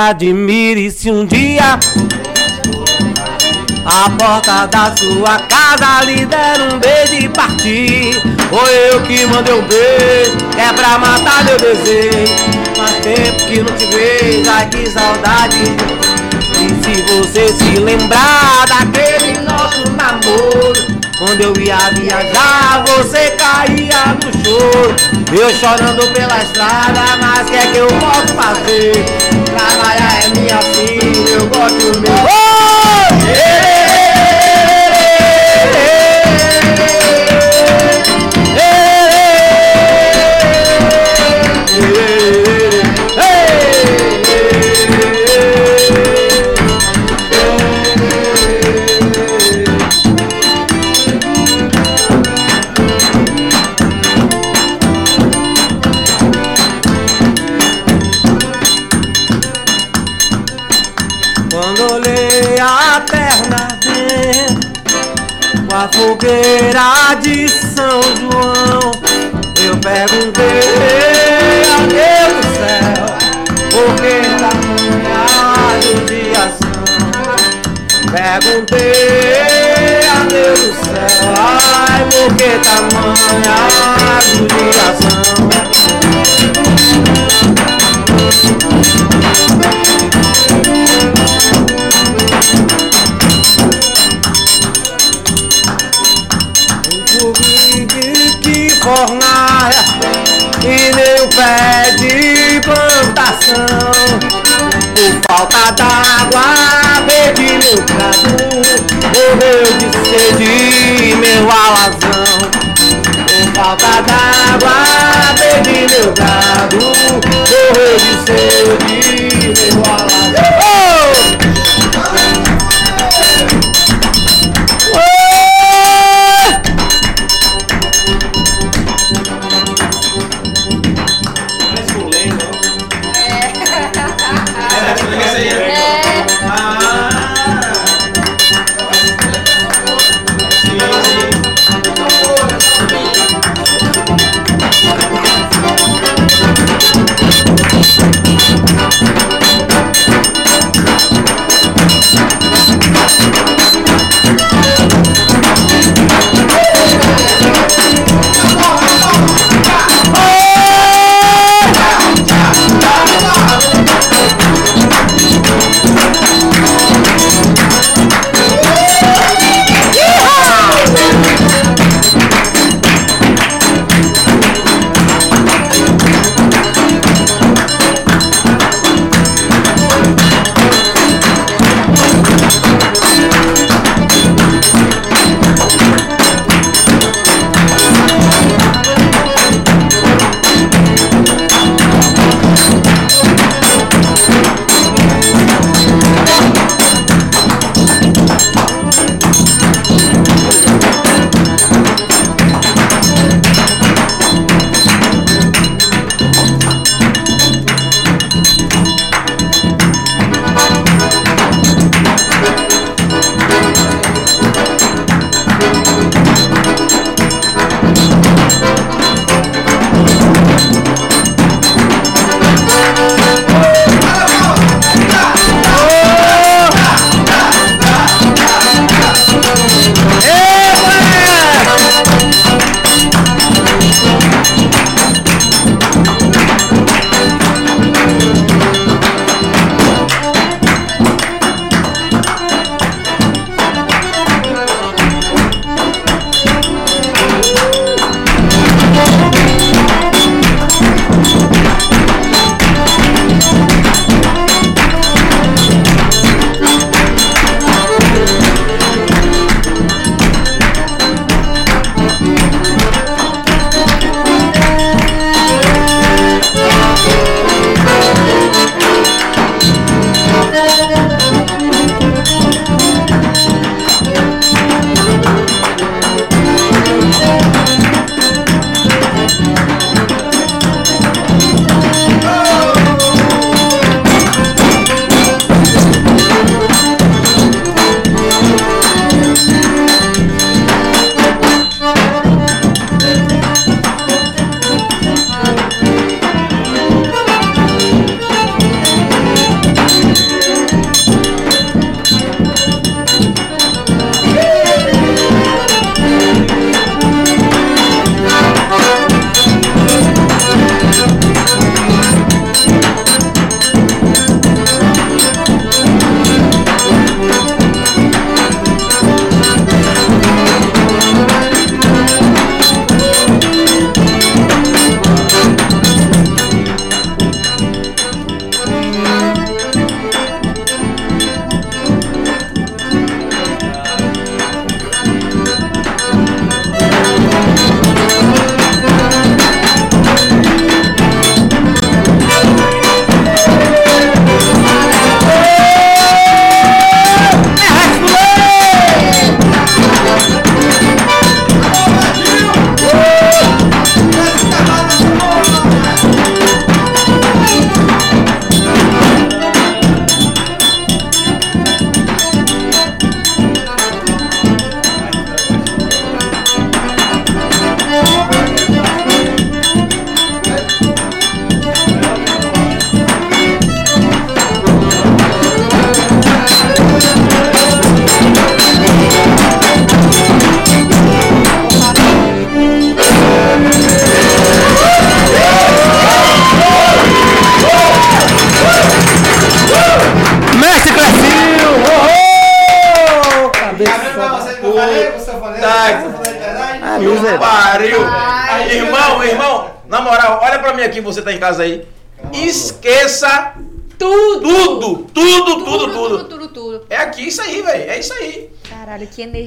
Admire se um dia a porta da sua casa lhe der um beijo e partir. Foi eu que mandei um beijo, é pra matar meu desejo. Faz tempo que não te vejo, ai que saudade. E se você se lembrar daquele nosso namoro, quando eu ia viajar, você caía no choro. Eu chorando pela estrada, mas que é que eu posso fazer? Trabalhar é minha filha, eu gosto do meu. Oh! Quando olhei a terra dentro com a fogueira de São João, eu perguntei a Deus do céu, por que tamanha judiação? Perguntei a Deus do céu, ai, por que tamanha judiação? fogo que fornalha e nem o pé de plantação. Por falta d'água, perdi meu gado, morreu de sede meu alazão. Por falta d'água, perdi meu gado, morreu de sede meu alazão.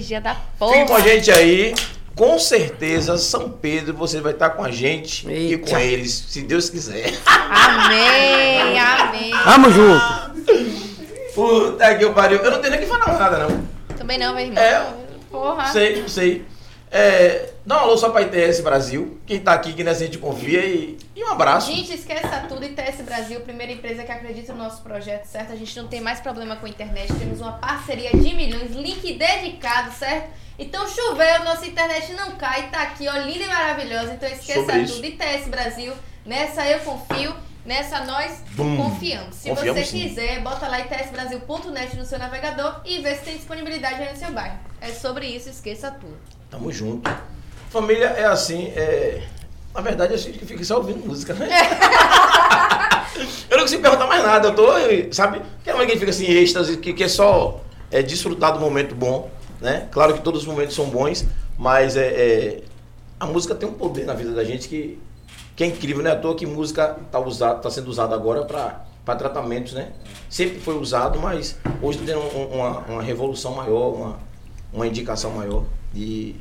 Energia da Fique com a porra. gente aí. Com certeza, São Pedro, você vai estar com a gente e Eita. com eles, se Deus quiser. Amém, amém. Vamos junto. Puta que pariu. Eu não tenho nem que falar nada, não. Também não, meu irmão. É. Porra. Sei, sei. É, dá um alô só pra ITS Brasil. Quem tá aqui, que nessa a gente confia. E, e um abraço. Gente, esqueça tudo. Brasil, primeira empresa que acredita no nosso projeto, certo? A gente não tem mais problema com a internet. Temos uma parceria de milhões, link dedicado, certo? Então choveu, nossa internet não cai, tá aqui, ó, linda e maravilhosa. Então esqueça Sobre tudo. ITS Brasil, nessa eu confio, nessa nós Bum. confiamos. Se Confiamos você sim. quiser, bota lá itsbrasil.net no seu navegador e vê se tem disponibilidade aí no seu bairro. É sobre isso, esqueça tudo. Tamo junto. Família é assim, é. Na verdade, a gente que fica só ouvindo música, né? eu não consigo perguntar mais nada. Eu tô, sabe? Que é que fica assim, êxtase, que, que é só é, desfrutar do momento bom, né? Claro que todos os momentos são bons, mas é, é, a música tem um poder na vida da gente que, que é incrível, né? À toa que música tá, usado, tá sendo usada agora para tratamentos, né? Sempre foi usado, mas hoje tem um- uma, uma revolução maior, uma, uma indicação maior. E,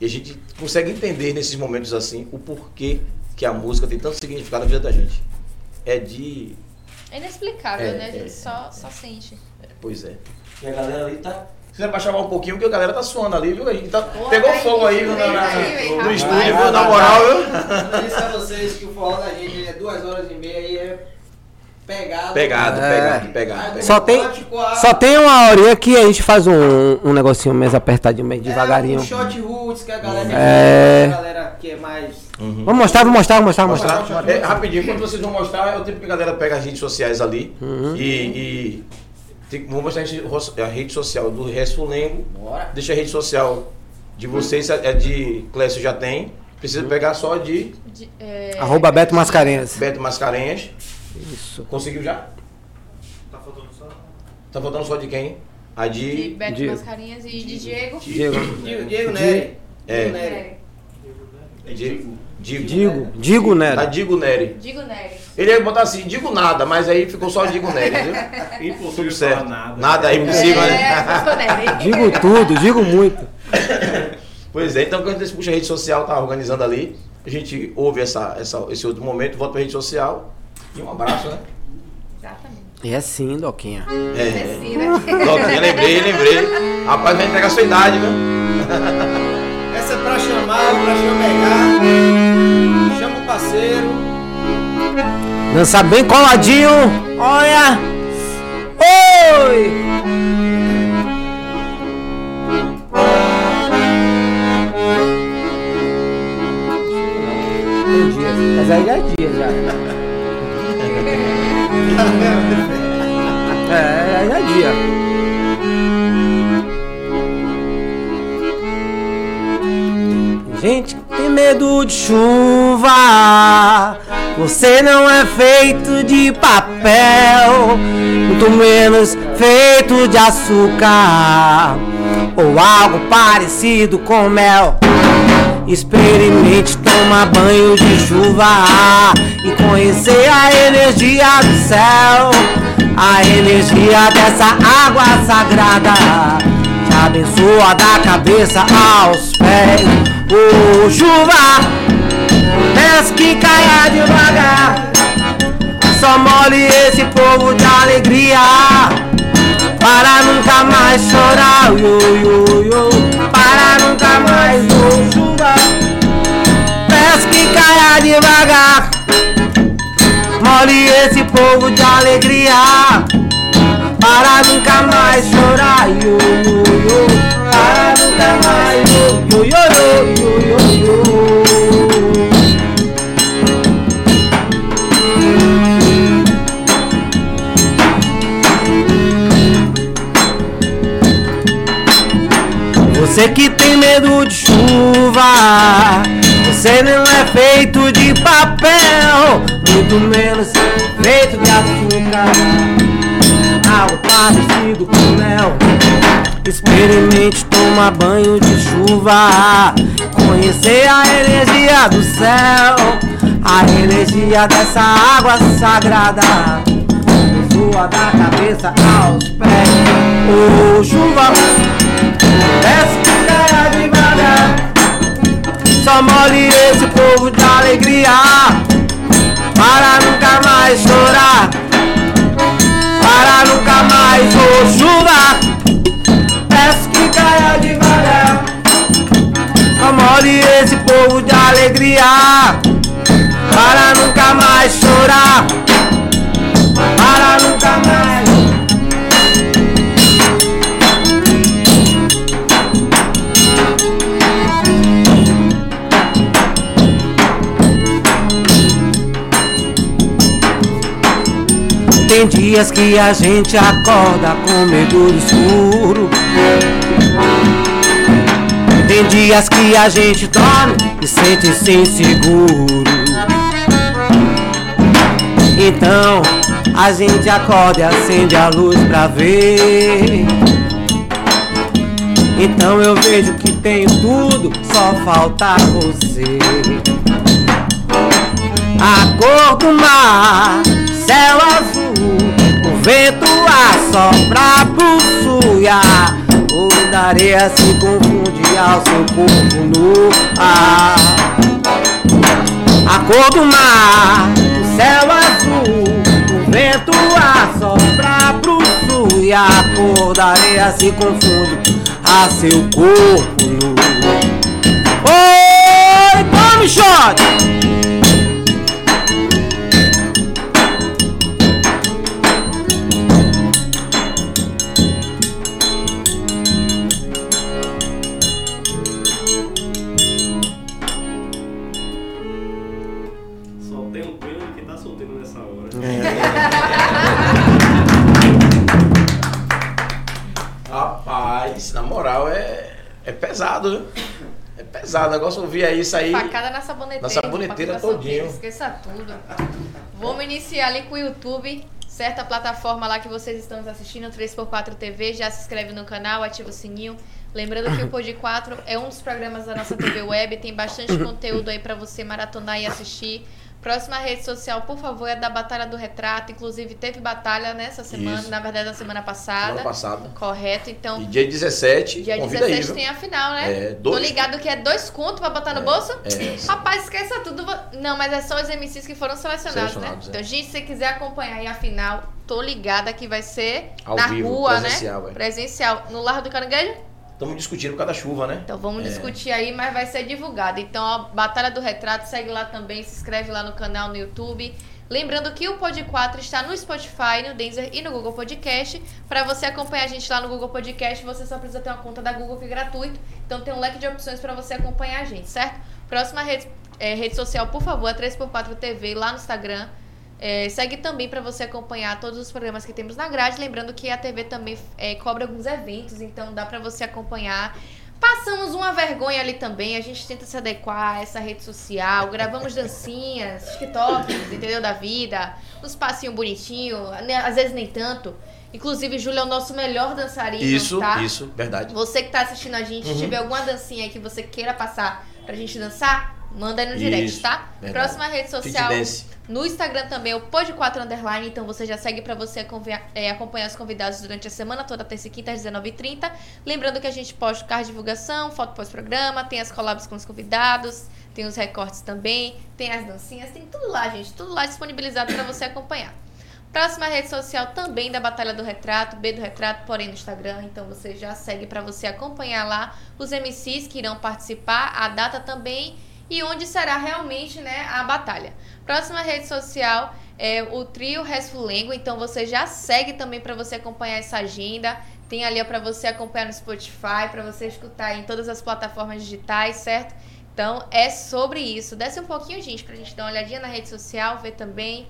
e a gente consegue entender nesses momentos assim o porquê que a música tem tanto significado na vida da gente. É de. É inexplicável, É, né? A gente é. só, só sente. Pois é. E a galera ali tá. Se você baixar um pouquinho, porque a galera tá suando ali, viu? A gente tá, Pô, pegou tá fogo aí, viu? Na, no estúdio, viu? Na moral, viu? Eu disse a vocês que o forró da gente é duas horas e meia e é pegado. Pegado, É. pegado, pegado. Só tem, só tem uma horinha que a gente faz um, um negocinho mais apertadinho, meio devagarinho. É, um shot roots que a galera É. a galera que é mais. Uhum. Vamos mostrar, vamos mostrar, vamos mostrar, vamos mostrar. Mostrar? É, rapidinho, quando vocês vão mostrar, é o tempo que a galera pega as redes sociais ali Uhum. e. e tem, vou mostrar a rede- a rede social do Resfulengo. Bora. Deixa a rede social de vocês, é de Clécio já tem. Precisa Uhum. pegar só de De- é, Arroba Beto Mascarenhas. Beto Mascarenhas. Isso. Conseguiu já? Tá faltando só. Tá faltando só de quem? A de de. Beto Diego. Mascarinhas e de Diego. Diego. Diego, Diego Neri. É. Diego Neri. Nery. Digo. Digo. Digo, digo, né? Da Digo Nery. Digo Nery. Ele ia botar assim, digo nada, mas aí ficou só Digo Nery, viu? Impossível Tudo falar certo. nada. Nada é impossível, é, né? Digo tudo, digo muito. Pois é, então quando a gente puxa a rede social, tá organizando ali, a gente ouve essa, essa, esse outro momento, volta pra rede social e um abraço, né? Exatamente. E é sim, Doquinha. É. Cecília. Doquinha, lembrei, lembrei. Rapaz, vai entregar a sua idade, viu? Essa é pra chamar, pra chamegar. Parceiro. Dança bem coladinho. Olha. Oi. Tem dia, mas aí já é dia já. É, aí já é dia. Gente medo de chuva. Você não é feito de papel, muito menos feito de açúcar ou algo parecido com mel. Experimente tomar banho de chuva e conhecer a energia do céu, a energia dessa água sagrada. Te abençoa da cabeça aos pés. Ô chuva, peço que caia devagar. Só mole esse povo de alegria. Para nunca mais chorar, yo, yo, yo. Para nunca mais, ô chuva. Peço que caia devagar. Mole esse povo de alegria. Para nunca mais chorar, yo, yo, yo. Para nunca mais, tomar banho de chuva. Conhecer a energia do céu, a energia dessa água sagrada. Sua da cabeça aos pés. Ô chuva, desce que caia devagar. Só mole esse povo de alegria Para nunca mais chorar Para nunca mais ô chuva Peço que caia devagar Só esse povo de alegria. Para nunca mais chorar. Para nunca mais. Tem dias que a gente acorda com medo do escuro. Tem dias que a gente dorme e sente-se inseguro. Então a gente acorda e acende a luz pra ver. Então eu vejo que tenho tudo, só falta você. A cor do mar, céu azul, o vento assopra pro sul cor da areia se confunde ao seu corpo nu. Ah, a cor do mar, o céu azul, o vento assopra pro sul e a cor da areia se confunde a seu corpo nu. Oi, tome shot! Pesado. O negócio ouvir aí isso aí. Facada na saboneteira. Na saboneteira todinho. Esqueça tudo. Vamos iniciar ali com o YouTube. Certa plataforma lá que vocês estão nos assistindo, 3x4 TV. Já se inscreve no canal, ativa o sininho. Lembrando que o Pod 4 é um dos programas da nossa TV Web. Tem bastante conteúdo aí pra você maratonar e assistir. Próxima rede social, por favor, é da Batalha do Retrato. Inclusive, teve batalha nessa semana, Isso. na verdade, na semana passada. Semana passada. Correto, então. E dia 17, Dia convida 17 aí, tem a final, né? É, Tô dois- ligado que é dois contos pra botar no bolso? é. Rapaz, esqueça tudo. Não, mas é só os MCs que foram selecionados, Selecionados, né? é. Então, gente, se você quiser acompanhar aí a final, tô ligada que vai ser Ao na vivo, rua, presencial, né? é. Presencial. No Largo do Caranguejo? Estamos discutindo por causa da chuva, né? Então vamos É. discutir aí, mas vai ser divulgado. Então, a Batalha do Retrato, segue lá também, se inscreve lá no canal no YouTube. Lembrando que o Pod 4 está no Spotify, no Deezer e no Google Podcast. Para você acompanhar a gente lá no Google Podcast, você só precisa ter uma conta da Google que é gratuito. Então tem um leque de opções para você acompanhar a gente, certo? Próxima rede, é, rede social, por favor, é 3x4 TV lá no Instagram. É, segue também para você acompanhar todos os programas que temos na grade. Lembrando que a TV também é, cobra alguns eventos, então dá para você acompanhar. Passamos uma vergonha ali também, a gente tenta se adequar a essa rede social, gravamos dancinhas, TikToks, entendeu? Da vida, uns passinhos bonitinhos, né, às vezes nem tanto. Inclusive, Júlio é o nosso melhor dançarino, Isso, tá? isso, verdade. Você que tá assistindo a gente, se Uhum. tiver alguma dancinha aí que você queira passar pra gente dançar, manda aí no direct, Isso, tá? verdade. Próxima rede social. No Instagram também, o Pod4 Underline, então você já segue pra você acompanhar, é, acompanhar os convidados durante a semana toda, terça e quinta, às 19h30. Lembrando que a gente posta card de divulgação, foto pós-programa, tem as collabs com os convidados, tem os recortes também, tem as dancinhas, tem tudo lá, gente, tudo lá disponibilizado pra você acompanhar. Próxima rede social também da Batalha do Retrato, B do Retrato, porém no Instagram. Então você já segue para você acompanhar lá os MCs que irão participar, a data também e onde será realmente né, a batalha. Próxima rede social é o trio Resfulengo. Então você já segue também para você acompanhar essa agenda. Tem ali para você acompanhar no Spotify, para você escutar em todas as plataformas digitais, certo? Então é sobre isso. Desce um pouquinho, gente, pra gente dar uma olhadinha na rede social, ver também.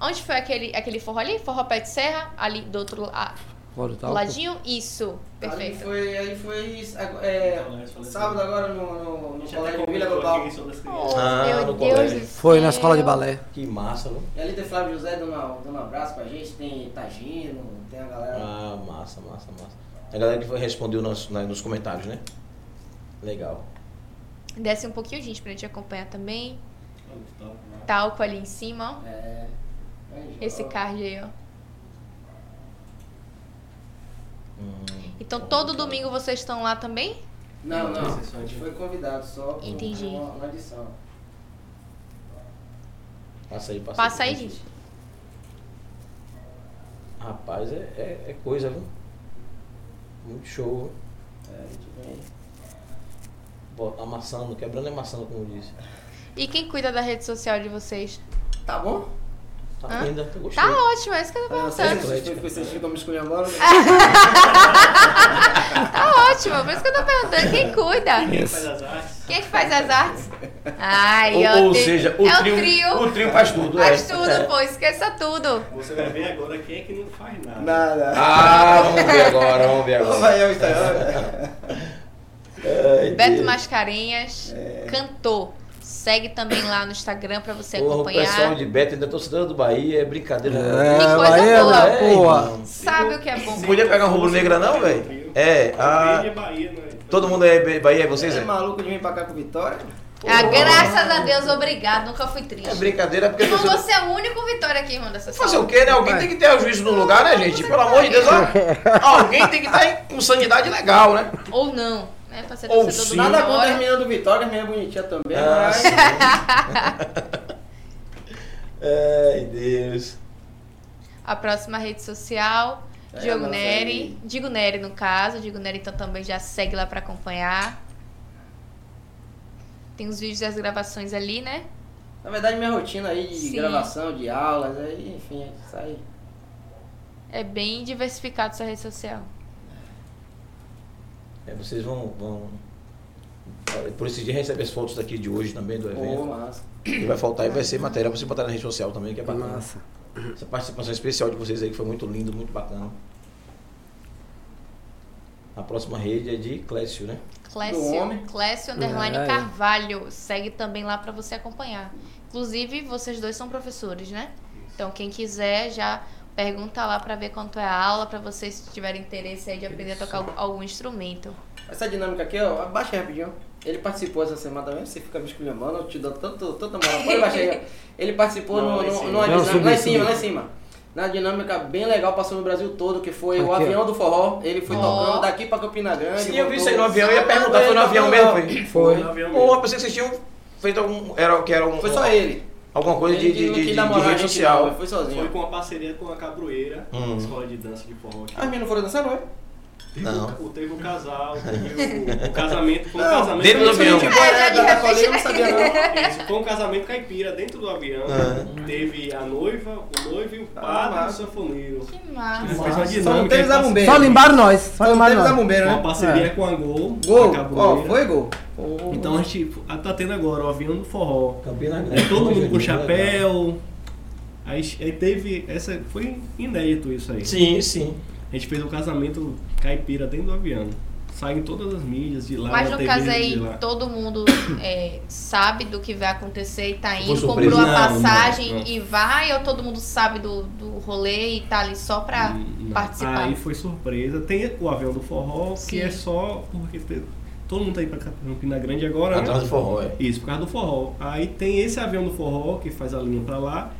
Onde foi aquele, aquele forró ali? Forró Pé de Serra? Ali do outro lado. Fora o Do talco. ladinho? Isso. Ali Perfeito. foi, aí foi é, sábado agora no, no, no colégio Vila Global. Oh, Ah, meu no Deus colégio. do Foi na escola de balé. Que massa, viu? E ali tem Flávio José dando, um abraço pra gente, tem Tagino, tem a galera. Ah, massa, massa, massa. A galera que foi, respondeu nos, na- nos comentários, né? Legal. Desce um pouquinho, gente, pra gente acompanhar também. Talco ali em cima, ó. É. aí, Esse card aí, ó. Hum, Então todo domingo vocês estão lá também? Não, não, a gente de- foi convidado só pra Entendi. uma, uma edição. passa aí, passa, Passa aí, gente. Rapaz, é, é, é coisa, viu? Muito show. É, a gente vem. Bota- Amassando, quebrando e amassando, como disse. E quem cuida da rede social de vocês? Tá bom? Tá Hã? linda, eu gostei. Tá ótimo, é isso que eu tô perguntando. vocês vocês- ficam me esculhambando. Tá ótimo, por isso que eu tô perguntando. Quem cuida? Quem faz as artes? Quem é que faz as artes? Ai, Ou, ou seja, o, é trio, o trio. o trio faz tudo. Faz é. tudo, É. pô, esqueça tudo. Você vai ver agora quem é que não faz nada. Nada. Ah, vamos ver agora, vamos ver agora. vai eu, Beto. Mascarenhas, cantor. Segue também lá no Instagram pra você Porra, o pessoal acompanhar. de Beto ainda torcedor do Bahia, é brincadeira. É, Que coisa Bahia, boa. da É, porra. Sabe o que é bom? Podia pegar um rubro-negra não, velho? É, A... Bahia, né? todo mundo é Bahia, é vocês? Você é É? maluco de vir pra cá com Vitória? Ah, graças a Deus, obrigado. Nunca fui É triste. brincadeira porque Irmão, você é o único Vitória aqui, irmão, dessa Fazer o quê, né? Alguém tem que ter o juízo no lugar, né, gente? Pelo amor de Deus, ó. alguém tem que estar em- com sanidade legal, né? Ou não, né? Pra ser Ou torcedor sim. do Nada contra as Vitória. meninas do Vitória, as meninas bonitinhas também, Ah, mas. Ai, Deus. A próxima rede social, É, Diogo Neri. aí. Digo Neri, no caso. Digo Neri, então também já segue lá pra acompanhar. Tem os vídeos das gravações ali, né? Na verdade, minha rotina aí de Sim. gravação, de aulas, aí, enfim, isso aí. É bem diversificado essa rede social. É, vocês vão, vão. Por esse dia receber as fotos daqui de hoje também do evento. massa. E vai faltar e vai ser matéria pra você botar na rede social também, que é bacana. Massa. Essa participação especial de vocês aí que foi muito lindo, muito bacana. A próxima rede é de Clécio, né? Clécio. Clécio Underline É, é. Carvalho. Segue também lá pra você acompanhar. Inclusive, vocês dois são professores, né? Então, quem quiser já pergunta lá pra ver quanto é a aula, pra vocês se tiverem interesse aí de aprender a tocar algum- instrumento. Essa dinâmica aqui, ó, abaixa aí rapidinho. Ele participou essa semana também, você fica me esculhambando, eu te dou tanto, tanta moral. Pode baixar aí. ó. Ele participou Não, no, no, numa Não, dinâmica, subi, lá em cima, subi. lá em cima. Na dinâmica bem legal, passou no Brasil todo, que foi o Aqui, ó. avião do forró. Ele foi Ó. tocando daqui pra Campina Grande. Sim, eu vi isso aí no avião, eu ia perguntar, foi no avião mesmo? Foi? Foi. No avião Pô, pensei que vocês tinham feito algum. Era, que era um, Foi só ele. Alguma coisa de, de, de, de, rede social. foi sozinho. Foi com uma parceria com a Cabroeira, Hum. escola de dança de forró. As meninas não foram dançar, não é? Teve Não. O, teve o casal, teve o, o casamento, foi um Não, casamento. dentro do avião. É, né, eu não sabia não. Isso, foi um casamento caipira dentro do avião. Ah. Teve a noiva, o noivo e o Ah, padre e o sanfoneiro. Que massa. Fez uma Só não dinâmica. Bombeiro. Só limbaram nós. Só Só limbaram nós. Bombeiro, Uma né? parceria É. com a Gol. Gol, ó, foi gol. Então a gente ah, tá tendo agora o avião do forró. Campina É, todo mundo com Legal. chapéu. Aí, aí teve. Essa, foi inédito isso aí. Sim, sim. A gente fez um casamento caipira dentro do avião. Sai em todas as mídias de lá. Mas no TV caso aí, todo mundo é, sabe do que vai acontecer e tá indo, comprou a Não, passagem não, não. e vai, ou todo mundo sabe do, do rolê e tá ali só pra Hum, não. participar? Aí foi surpresa. Tem o avião do forró, Sim. que é só porque todo mundo tá aí pra Campina Grande agora, Atrás né? do forró, é. Isso, por causa do forró. Aí tem esse avião do forró que faz a linha pra lá.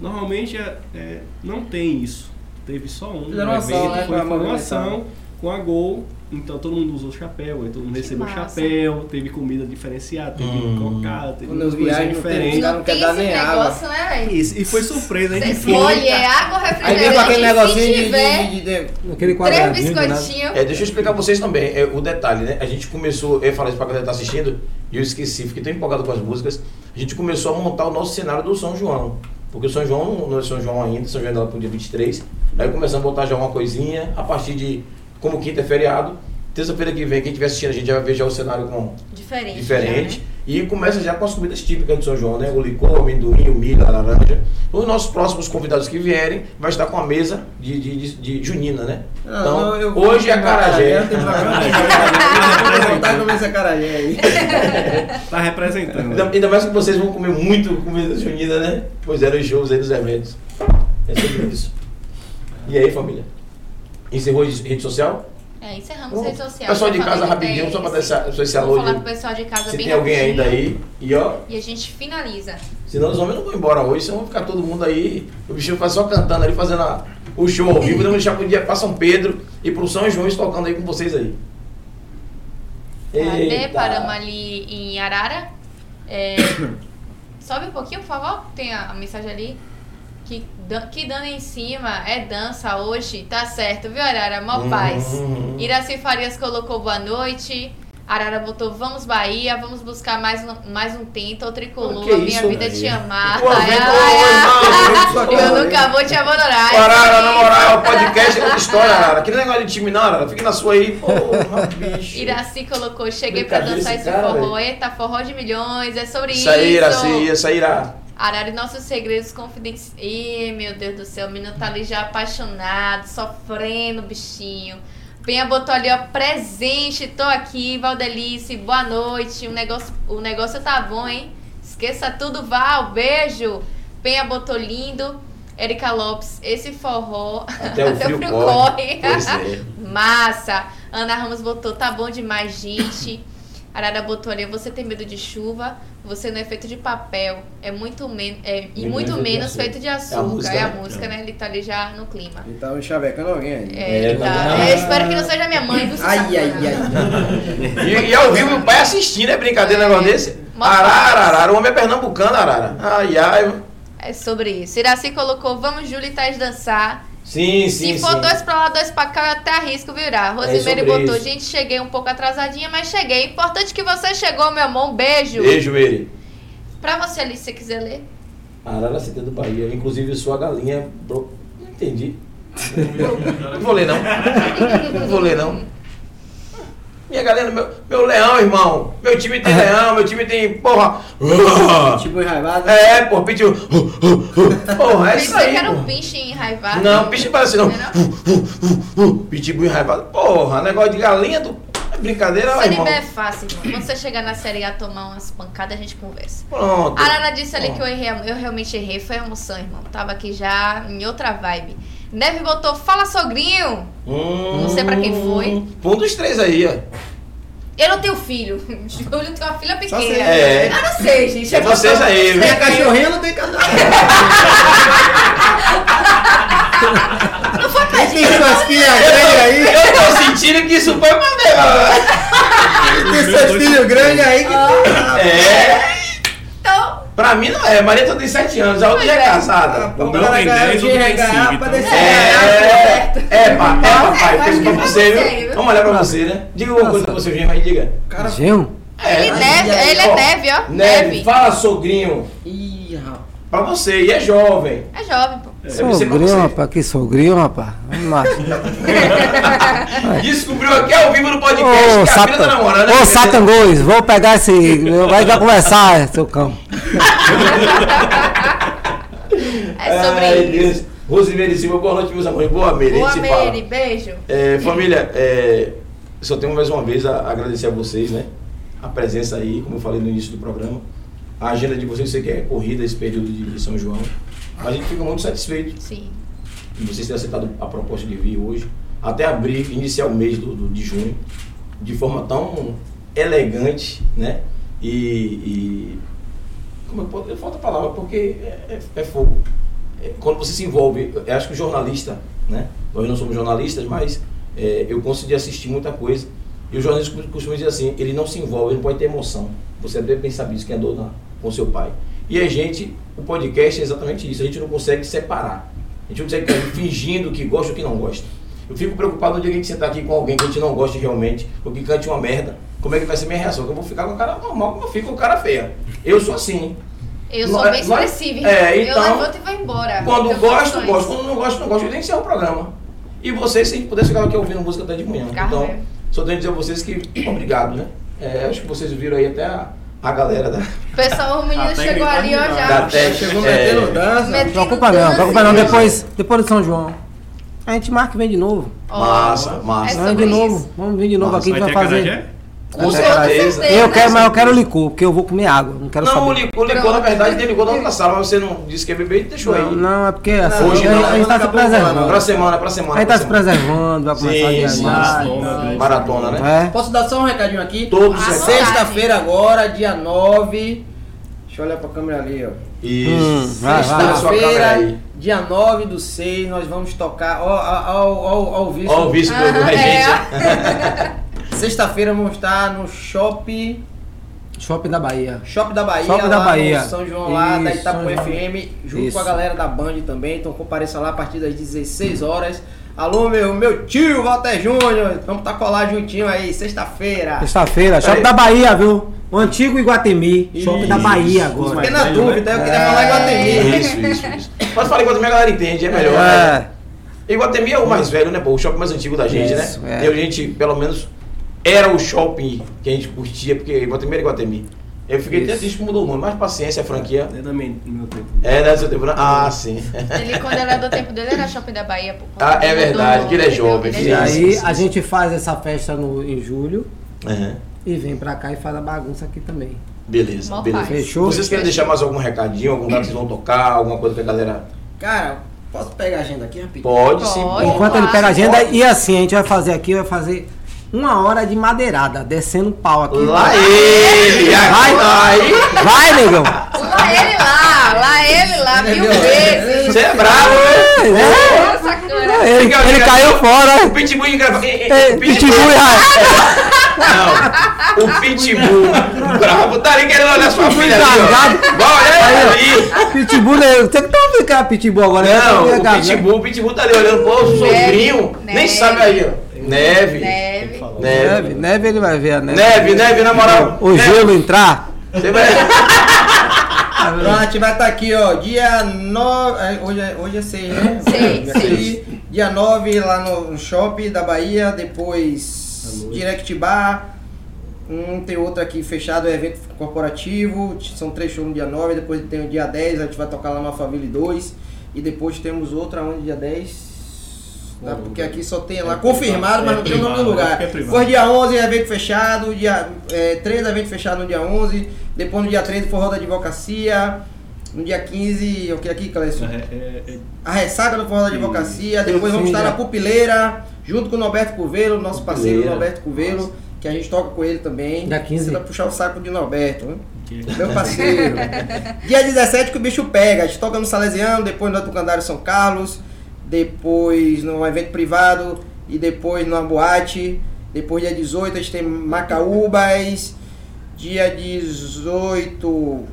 Normalmente é, é, não tem isso. Teve só um Fizeram uma ação, evento, né, foi, com a foi uma movimentação. ação com a Gol. Então todo mundo usou chapéu, aí todo mundo Que recebeu massa. chapéu, teve comida diferenciada, teve Hum. cocada, teve Quando coisas viajo, não quer dar esse nem água. negócio, né, velho? Isso, e foi surpresa, gente escolhe, é água Aí refrigerante. vem com aquele negocinho de, de, de, de- Aquele três quadradinho. né? biscoitinhos. É, deixa eu explicar pra vocês também, é, o detalhe, né? A gente começou, eu falei isso pra galera que tá assistindo, e eu esqueci, fiquei tão empolgado com as músicas. A gente começou a montar o nosso cenário do São João. Porque o São João não- é São João ainda, São João ainda lá pro dia 23. Aí começamos a botar já uma coisinha, a partir de, como quinta é feriado, terça-feira que vem, quem estiver assistindo, a gente já vai ver já o cenário com Diferente. diferente. já, né? E começa já com as comidas típicas de São João, né? O licor, o amendoim, o milho, a laranja. Os nossos próximos convidados que vierem vai estar com a mesa de, de, de, de junina, né? Não, Então, não, eu- hoje é aí. Tá representando. Ainda, ainda mais que vocês vão comer muito comida junina, né? Pois eram os shows aí dos eventos. É sobre isso. E aí, família? Encerrou de rede social? É, encerramos Bom, rede social. Pessoal de casa, rapidinho, só essa- só esse Vou alô. falar de- pro pessoal de casa Se bem tem alguém ainda aí. E ó, E a gente finaliza. senão os homens não vão embora hoje, senão vão ficar todo mundo aí. O bichinho faz só cantando ali, fazendo a- o show ao vivo. Vamos deixar pro dia pra São Pedro e pro São João tocando aí com vocês aí. Cadê? Paramos ali em Arara. É, sobe um pouquinho, por favor. Tem a, a mensagem ali. Que, dan- que dando em cima é dança hoje. Tá certo, viu, Arara? Mó Uhum. paz. Iraci Farias colocou boa noite. Arara botou vamos Bahia, vamos buscar mais um, mais um tento, ou tricolor, Ah, que minha vida é te amar. Pô, Ai, vem, ai, ai. Eu nunca vou te abandonar. Arara, na moral, o podcast é outra história, Arara. Aquele negócio de time não, Arara. Fique na sua aí. Porra, bicho. Iraci colocou, cheguei pra dançar esse cara, forró. Eita, forró de milhões, é sobre isso. Isso aí, Iraci, isso aí. Arara e nossos segredos confidenciais. Ih, meu Deus do céu, o menino tá ali já apaixonado, sofrendo, bichinho. Penha botou ali, ó, presente, tô aqui, Valdelice, boa noite. O negócio, o negócio tá bom, hein? Esqueça tudo, Val, beijo. Penha botou lindo. Erika Lopes, esse forró. Até o frio corre. Pois é. Massa. Ana Ramos botou, tá bom demais, gente. Arara botou ali, você tem medo de chuva, você não é feito de papel, é muito, men é, e Muito menos menos feito de açúcar. música, É a né? música, né? Ele tá ali já no clima. Ele tá chavecando alguém aí. É, É, ele tá- tá- Eu espero que não seja minha mãe, viu? Ai, Safana? ai, ai. E, e ao vivo o pai assistindo, é brincadeira um negócio desse? Arara, arara, o homem é pernambucano, Arara. Ai, ai. É sobre isso. Iraci colocou, vamos, Júlia e Thais dançar. Sim, sim, Se for sim. dois pra lá, dois pra cá, eu até arrisco virar. Rosimeire É botou, isso. gente, cheguei um pouco atrasadinha, mas cheguei. Importante que você chegou, meu amor. Um beijo. Beijo, ele. Pra você ali, se você quiser ler. Arara CT do Bahia. Inclusive, sua galinha. Não entendi. Não vou ler, não. Não vou ler, não. Minha galera, meu, meu leão, irmão. Meu time tem leão, meu time tem. Porra. Tipo enraivado. É, porra, pediu. Porra, é isso aí. que era um pinche enraivado. Não, piche parece não. Não Pitbull enraivado. Porra, negócio de galinha do. É brincadeira, Série irmão. B é fácil, irmão. Quando você chegar na Série A tomar umas pancadas, a gente conversa. Pronto. A Arana disse ali Ó. que eu errei, eu realmente errei. Foi emoção, irmão. Tava aqui já em outra vibe. Neve botou, fala sogrinho. Hum, Não sei pra quem foi. Um dos três aí, ó. Eu não tenho filho. Júlio tem uma filha pequena. você. É. Eu não sei, gente. É vocês aí, viu? Tem a cachorrinha, não tem casal. Não foi pra Tem gente. suas filhas grandes aí. Eu tô sentindo que isso foi pra mim. Tem seus filhos grandes aí que. É. Pra mim não é. Maria tem 7 anos, a outra já é é. casada. O meu tem 10, o outro tem 5. pra Então. descer. É, é, pá, é, papai, Eu pra que é você, pra você, viu? Vamos olhar pra você, né? Diga uma coisa pra você, Genro, aí, diga. Gil? É, ele deve, aí, ele é deve, ó. Neve, fala sogrinho. Ih, rapaz. Pra você, e é jovem. É jovem, pô. Pra Sogrinho, você. rapaz, que sogrinho, rapaz. Vamos lá. Descobriu aqui ao vivo no podcast Ô, que a filha tá Satan, namorando. ô né? Satangos, vou pegar esse. Vai já conversar, seu cão. É sobre Ai, isso. Deus. Rosimeire Silva, boa noite, meus amores. Boa, Meire. Boa, a. Mary, beijo. É, família, é, só tenho mais uma vez a agradecer a vocês, né? A presença aí, como eu falei no início do programa. A agenda de vocês, eu sei que é corrida esse período de São João. Mas a gente fica muito satisfeito Sim. de vocês terem aceitado a proposta de vir hoje. Até abrir, iniciar o mês do, do- de junho, de forma tão elegante, né? E. e como eu posso, falta a palavra, porque é, é- é fogo. É, quando você se envolve, eu acho que o jornalista, né? Nós não somos jornalistas, mas é, eu consegui assistir muita coisa. E o jornalista costuma dizer assim, ele não se envolve, ele não pode ter emoção. Você deve bem saber isso, quem andou na, com seu pai. E a gente, o podcast é exatamente isso, a gente não consegue separar. A gente não consegue ficar fingindo que gosta ou que não gosta. Eu fico preocupado no dia que a gente sentar aqui com alguém que a gente não gosta realmente, ou que cante uma merda, como é que vai ser minha reação? Que eu vou ficar com o cara normal, como eu fico com o cara feia. Eu sou assim. Eu sou bem é- não é- é, Eu então, levanto e vou embora. Quando gosto, gosto. Quando não gosto, não gosto. Eu nem encerro o programa. E vocês, se pudesse ficar aqui ouvindo música até de manhã. Ficar, então, só tenho a dizer a vocês que obrigado, né? É, acho que vocês viram aí até a, a galera da, O pessoal, o menino chegou ali, ó, já. da Tech. Chegou é, metendo dança. Não Metendo preocupa não, não dança, preocupa não. Depois, depois do São João. A gente marca e vem de novo. Ó, Massa, É massa. Vem sobre de novo. Vamos vir de novo Massa. aqui, a gente Vai vai fazer. Com certeza. Eu quero, mas eu quero licor, porque eu vou comer água. Não quero Não, o saber. licor, o licor, na verdade, tem licor na outra sala, mas você não disse que ia beber e deixou Não, aí. não, é porque assim, Hoje a, não, a gente tá se preservando. Pra semana, pra semana. A gente tá se preservando, vai começar a Sim, sim, viajar. tal. Maratona, né? É. Posso dar só um recadinho aqui? Todos Ah, Sexta-feira agora, dia 9. Deixa eu olhar pra câmera ali, ó. Isso. Hum, Sexta-feira, aí. dia 9 do 6, nós vamos tocar. Ó, ó, ó, ó, ó, o vídeo. Ó o vício do, do Ah, regente. Sexta-feira vamos estar no Shopping. Shopping da Bahia. Shopping da Bahia, Shopping lá da Bahia. no São João lá, da Isso, Itapu. FM, junto Isso. com a galera da Band também. Então compareça lá a partir das 16 horas. Alô, meu, meu tio, Walter Júnior. Vamos tá colar juntinho aí, sexta-feira. Sexta-feira, Shopping Aí. da Bahia, viu? O antigo Iguatemi. Shopping da Bahia agora. Fiquei na velho, dúvida, né? eu queria falar Iguatemi. Isso, isso, isso. Mas fala Iguatemi, a galera entende, é melhor. né? É. Iguatemi é o mais velho, né, pô? O shopping mais antigo da gente, Isso, né? é. E a gente, pelo menos, era o shopping que a gente curtia, porque Iguatemi era Iguatemi. Eu fiquei até triste que mudou o nome, mas paciência, a franquia. É da minha- do meu tempo. É, né, seu tempo? né? Ah, sim. Ele, quando era do tempo dele, era Shopping da Bahia. Pô. Ah, é verdade, que ele é jovem, E aí sim, a gente faz essa festa no, em julho Aham. e vem pra cá e faz a bagunça aqui também. Beleza, Mó beleza. paz. Fechou? Vocês querem deixar mais algum recadinho, algum lugar que vocês vão tocar, alguma coisa que a galera. Cara, posso pegar a agenda aqui rapidinho? Pode, sim. Pode. pode. Enquanto ele pega a Pode. agenda, e assim, a gente vai fazer aqui, vai fazer uma hora de madeirada, descendo pau aqui. Lá ele! Vai. Aí! Vai, negão! Lá ele lá, lá ele lá, mil Entendeu? vezes. Você é bravo, né? É, Ô, sacana. ele, ele caiu fora. O Pitbull engrava. É, Pitbull, ah, Não, o Pitbull bravo tá ali querendo olhar sua filha ó. Vai olhar ali. Pitbull, né? Você que tá ficando Pitbull agora. né? Não, Tá o né? Pitbull, o Pitbull tá ali olhando, pô, o sogrinho, nem sabe aí, ó. Neve. Neve. Neve, Neve. neve ele vai ver a neve. Neve, neve, na moral. O Neve. gelo entrar. Você vai- Pronto, a gente vai estar aqui, ó, dia 9. Hoje é, hoje é 6, né? Seis, Dia seis. seis. Dia 9 lá no shopping da Bahia, depois Direct Bar. Um tem outro aqui fechado, é evento corporativo. São três shows no dia 9, depois tem o dia 10, a gente vai tocar lá no Alphaville 2. E depois temos outra onde dia 10. Tá? Porque aqui só tem lá É confirmado, privado, mas é não tem o nome do privado, lugar. é. Depois dia 11 evento fechado, dia é, 13 evento fechado no dia 11, depois no dia 13 forró da advocacia, no dia 15, o que aqui, Clécio? É, é, é, A ressaca do forró da advocacia, depois vamos estar na Pupileira, junto com o Norberto Covelo, nosso parceiro. Norberto Covelo, que a gente toca com ele também. Dia 15. Você vai puxar o saco de Norberto, né? Meu parceiro. Dia 17 que o bicho pega. A gente toca no Salesiano, depois no Tucandário São Carlos, depois num evento privado e depois numa boate. Depois dia 18 a gente tem Macaúbas. Dia 18.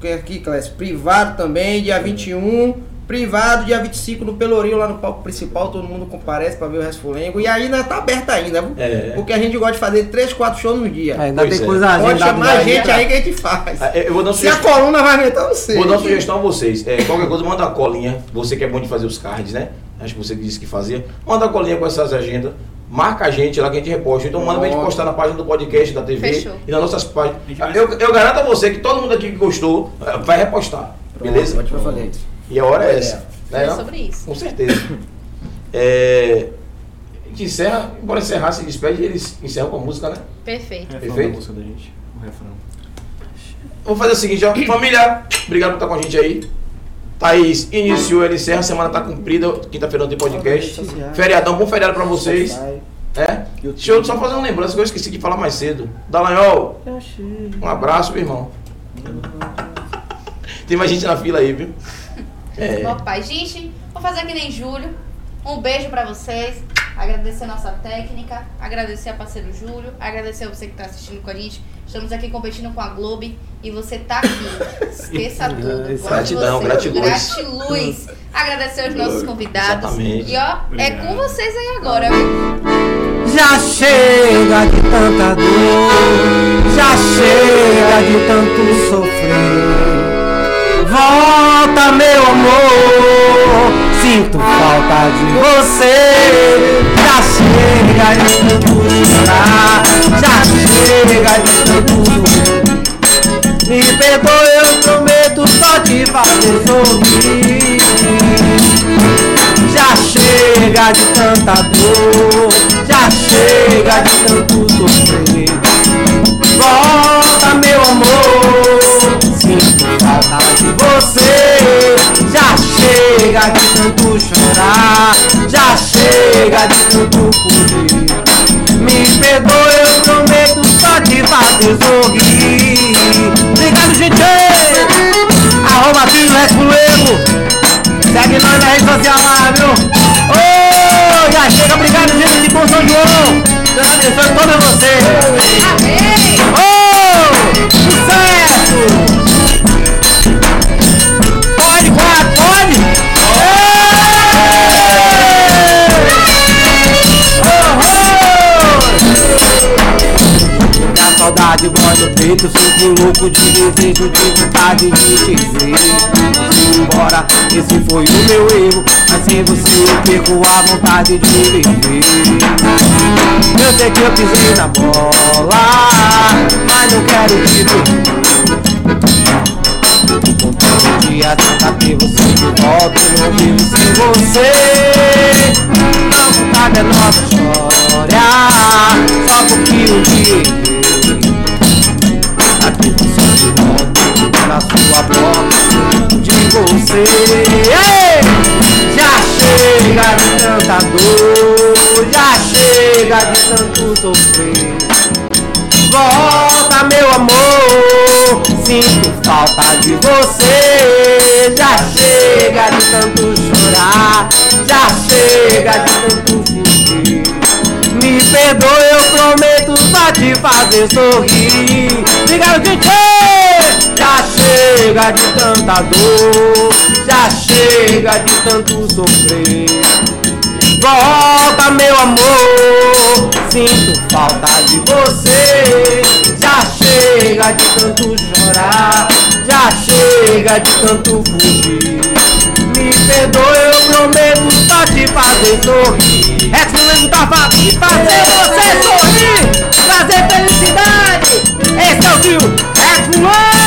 que é aqui, Clécio? Privado também, dia 21. Privado, dia 25 no Pelourinho, lá no palco principal, todo mundo comparece pra ver o Resfulengo. E ainda tá aberto ainda, viu? É. Porque a gente gosta de fazer 3, 4 shows no dia. Ainda Pois tem é. coisa Pode chamar a gente aí que a gente faz. Ah, Eu vou dar Se a sugestão. coluna vai aguentar você. Vou dar uma sugestão a vocês. É, qualquer coisa, manda uma colinha. Você que é bom de fazer os cards, né? Acho que você que disse que fazia. Manda uma colinha com essas agendas. Marca a gente lá que a gente reposta. Então manda pra gente Pronto. postar na página do podcast da TV Fechou. e nas nossas páginas. A Eu, eu garanto a você que todo mundo aqui que gostou eh, vai repostar. beleza? Pode fazer. E a hora é essa. Né, É sobre isso. Com certeza. é, a gente encerra, embora encerrar, se despede, eles encerram com a música, né? Perfeito. refrão Perfeito. da música da gente. O refrão. Vou fazer o seguinte, ó. Família, obrigado por estar com a gente aí. Thaís iniciou, ela encerra, a semana tá cumprida, quinta-feira não tem podcast. Feriadão, bom feriado pra vocês. É? Deixa eu só fazer uma lembrança que eu esqueci de falar mais cedo. Dalanhol, um abraço, meu irmão. Tem mais gente na fila aí, viu? É. Bom, pai. Gente, vou fazer que nem Júlio. Um beijo pra vocês. Agradecer a nossa técnica. Agradecer a parceiro Júlio. Agradecer a você que tá assistindo com a gente. Estamos aqui competindo com a Globo e você tá aqui. Esqueça tudo. Gratidão, você. gratiluz. Gratiluz. Agradecer aos nossos convidados. Exatamente. E ó, é Obrigado. com vocês aí agora? Já chega de tanta dor, já chega de tanto sofrer. Volta, meu amor, sinto falta de você. Já chega de tanto chorar, já chega de sofrer. Me perdoe, eu prometo só te fazer sorrir. Já chega de tanta dor, já chega de tanto sofrer. Chega peito, fico louco de desejo, de vontade de te. Ir embora, esse foi o meu erro, mas sem você eu perco a vontade de viver. Eu sei que eu pisei na bola, mas não quero te ver. Contando dia tenta ter você de volta, eu não vivo sem você. Não vontade é nossa história, só porque um dia sua porta, de você. Já chega de tanta dor, já chega de tanto sofrer. Volta, meu amor, sinto falta de você. Já chega de tanto chorar, já chega de tanto. Perdoe, eu prometo só te fazer sorrir. Obrigado, gente! Já chega de tanta dor, já chega de tanto sofrer. Volta, meu amor, sinto falta de você. Já chega de tanto chorar, já chega de tanto fugir. Me eu prometo só te fazer sorrir. É que fácil de fazer você sorrir, trazer felicidade. Esse é o tio, é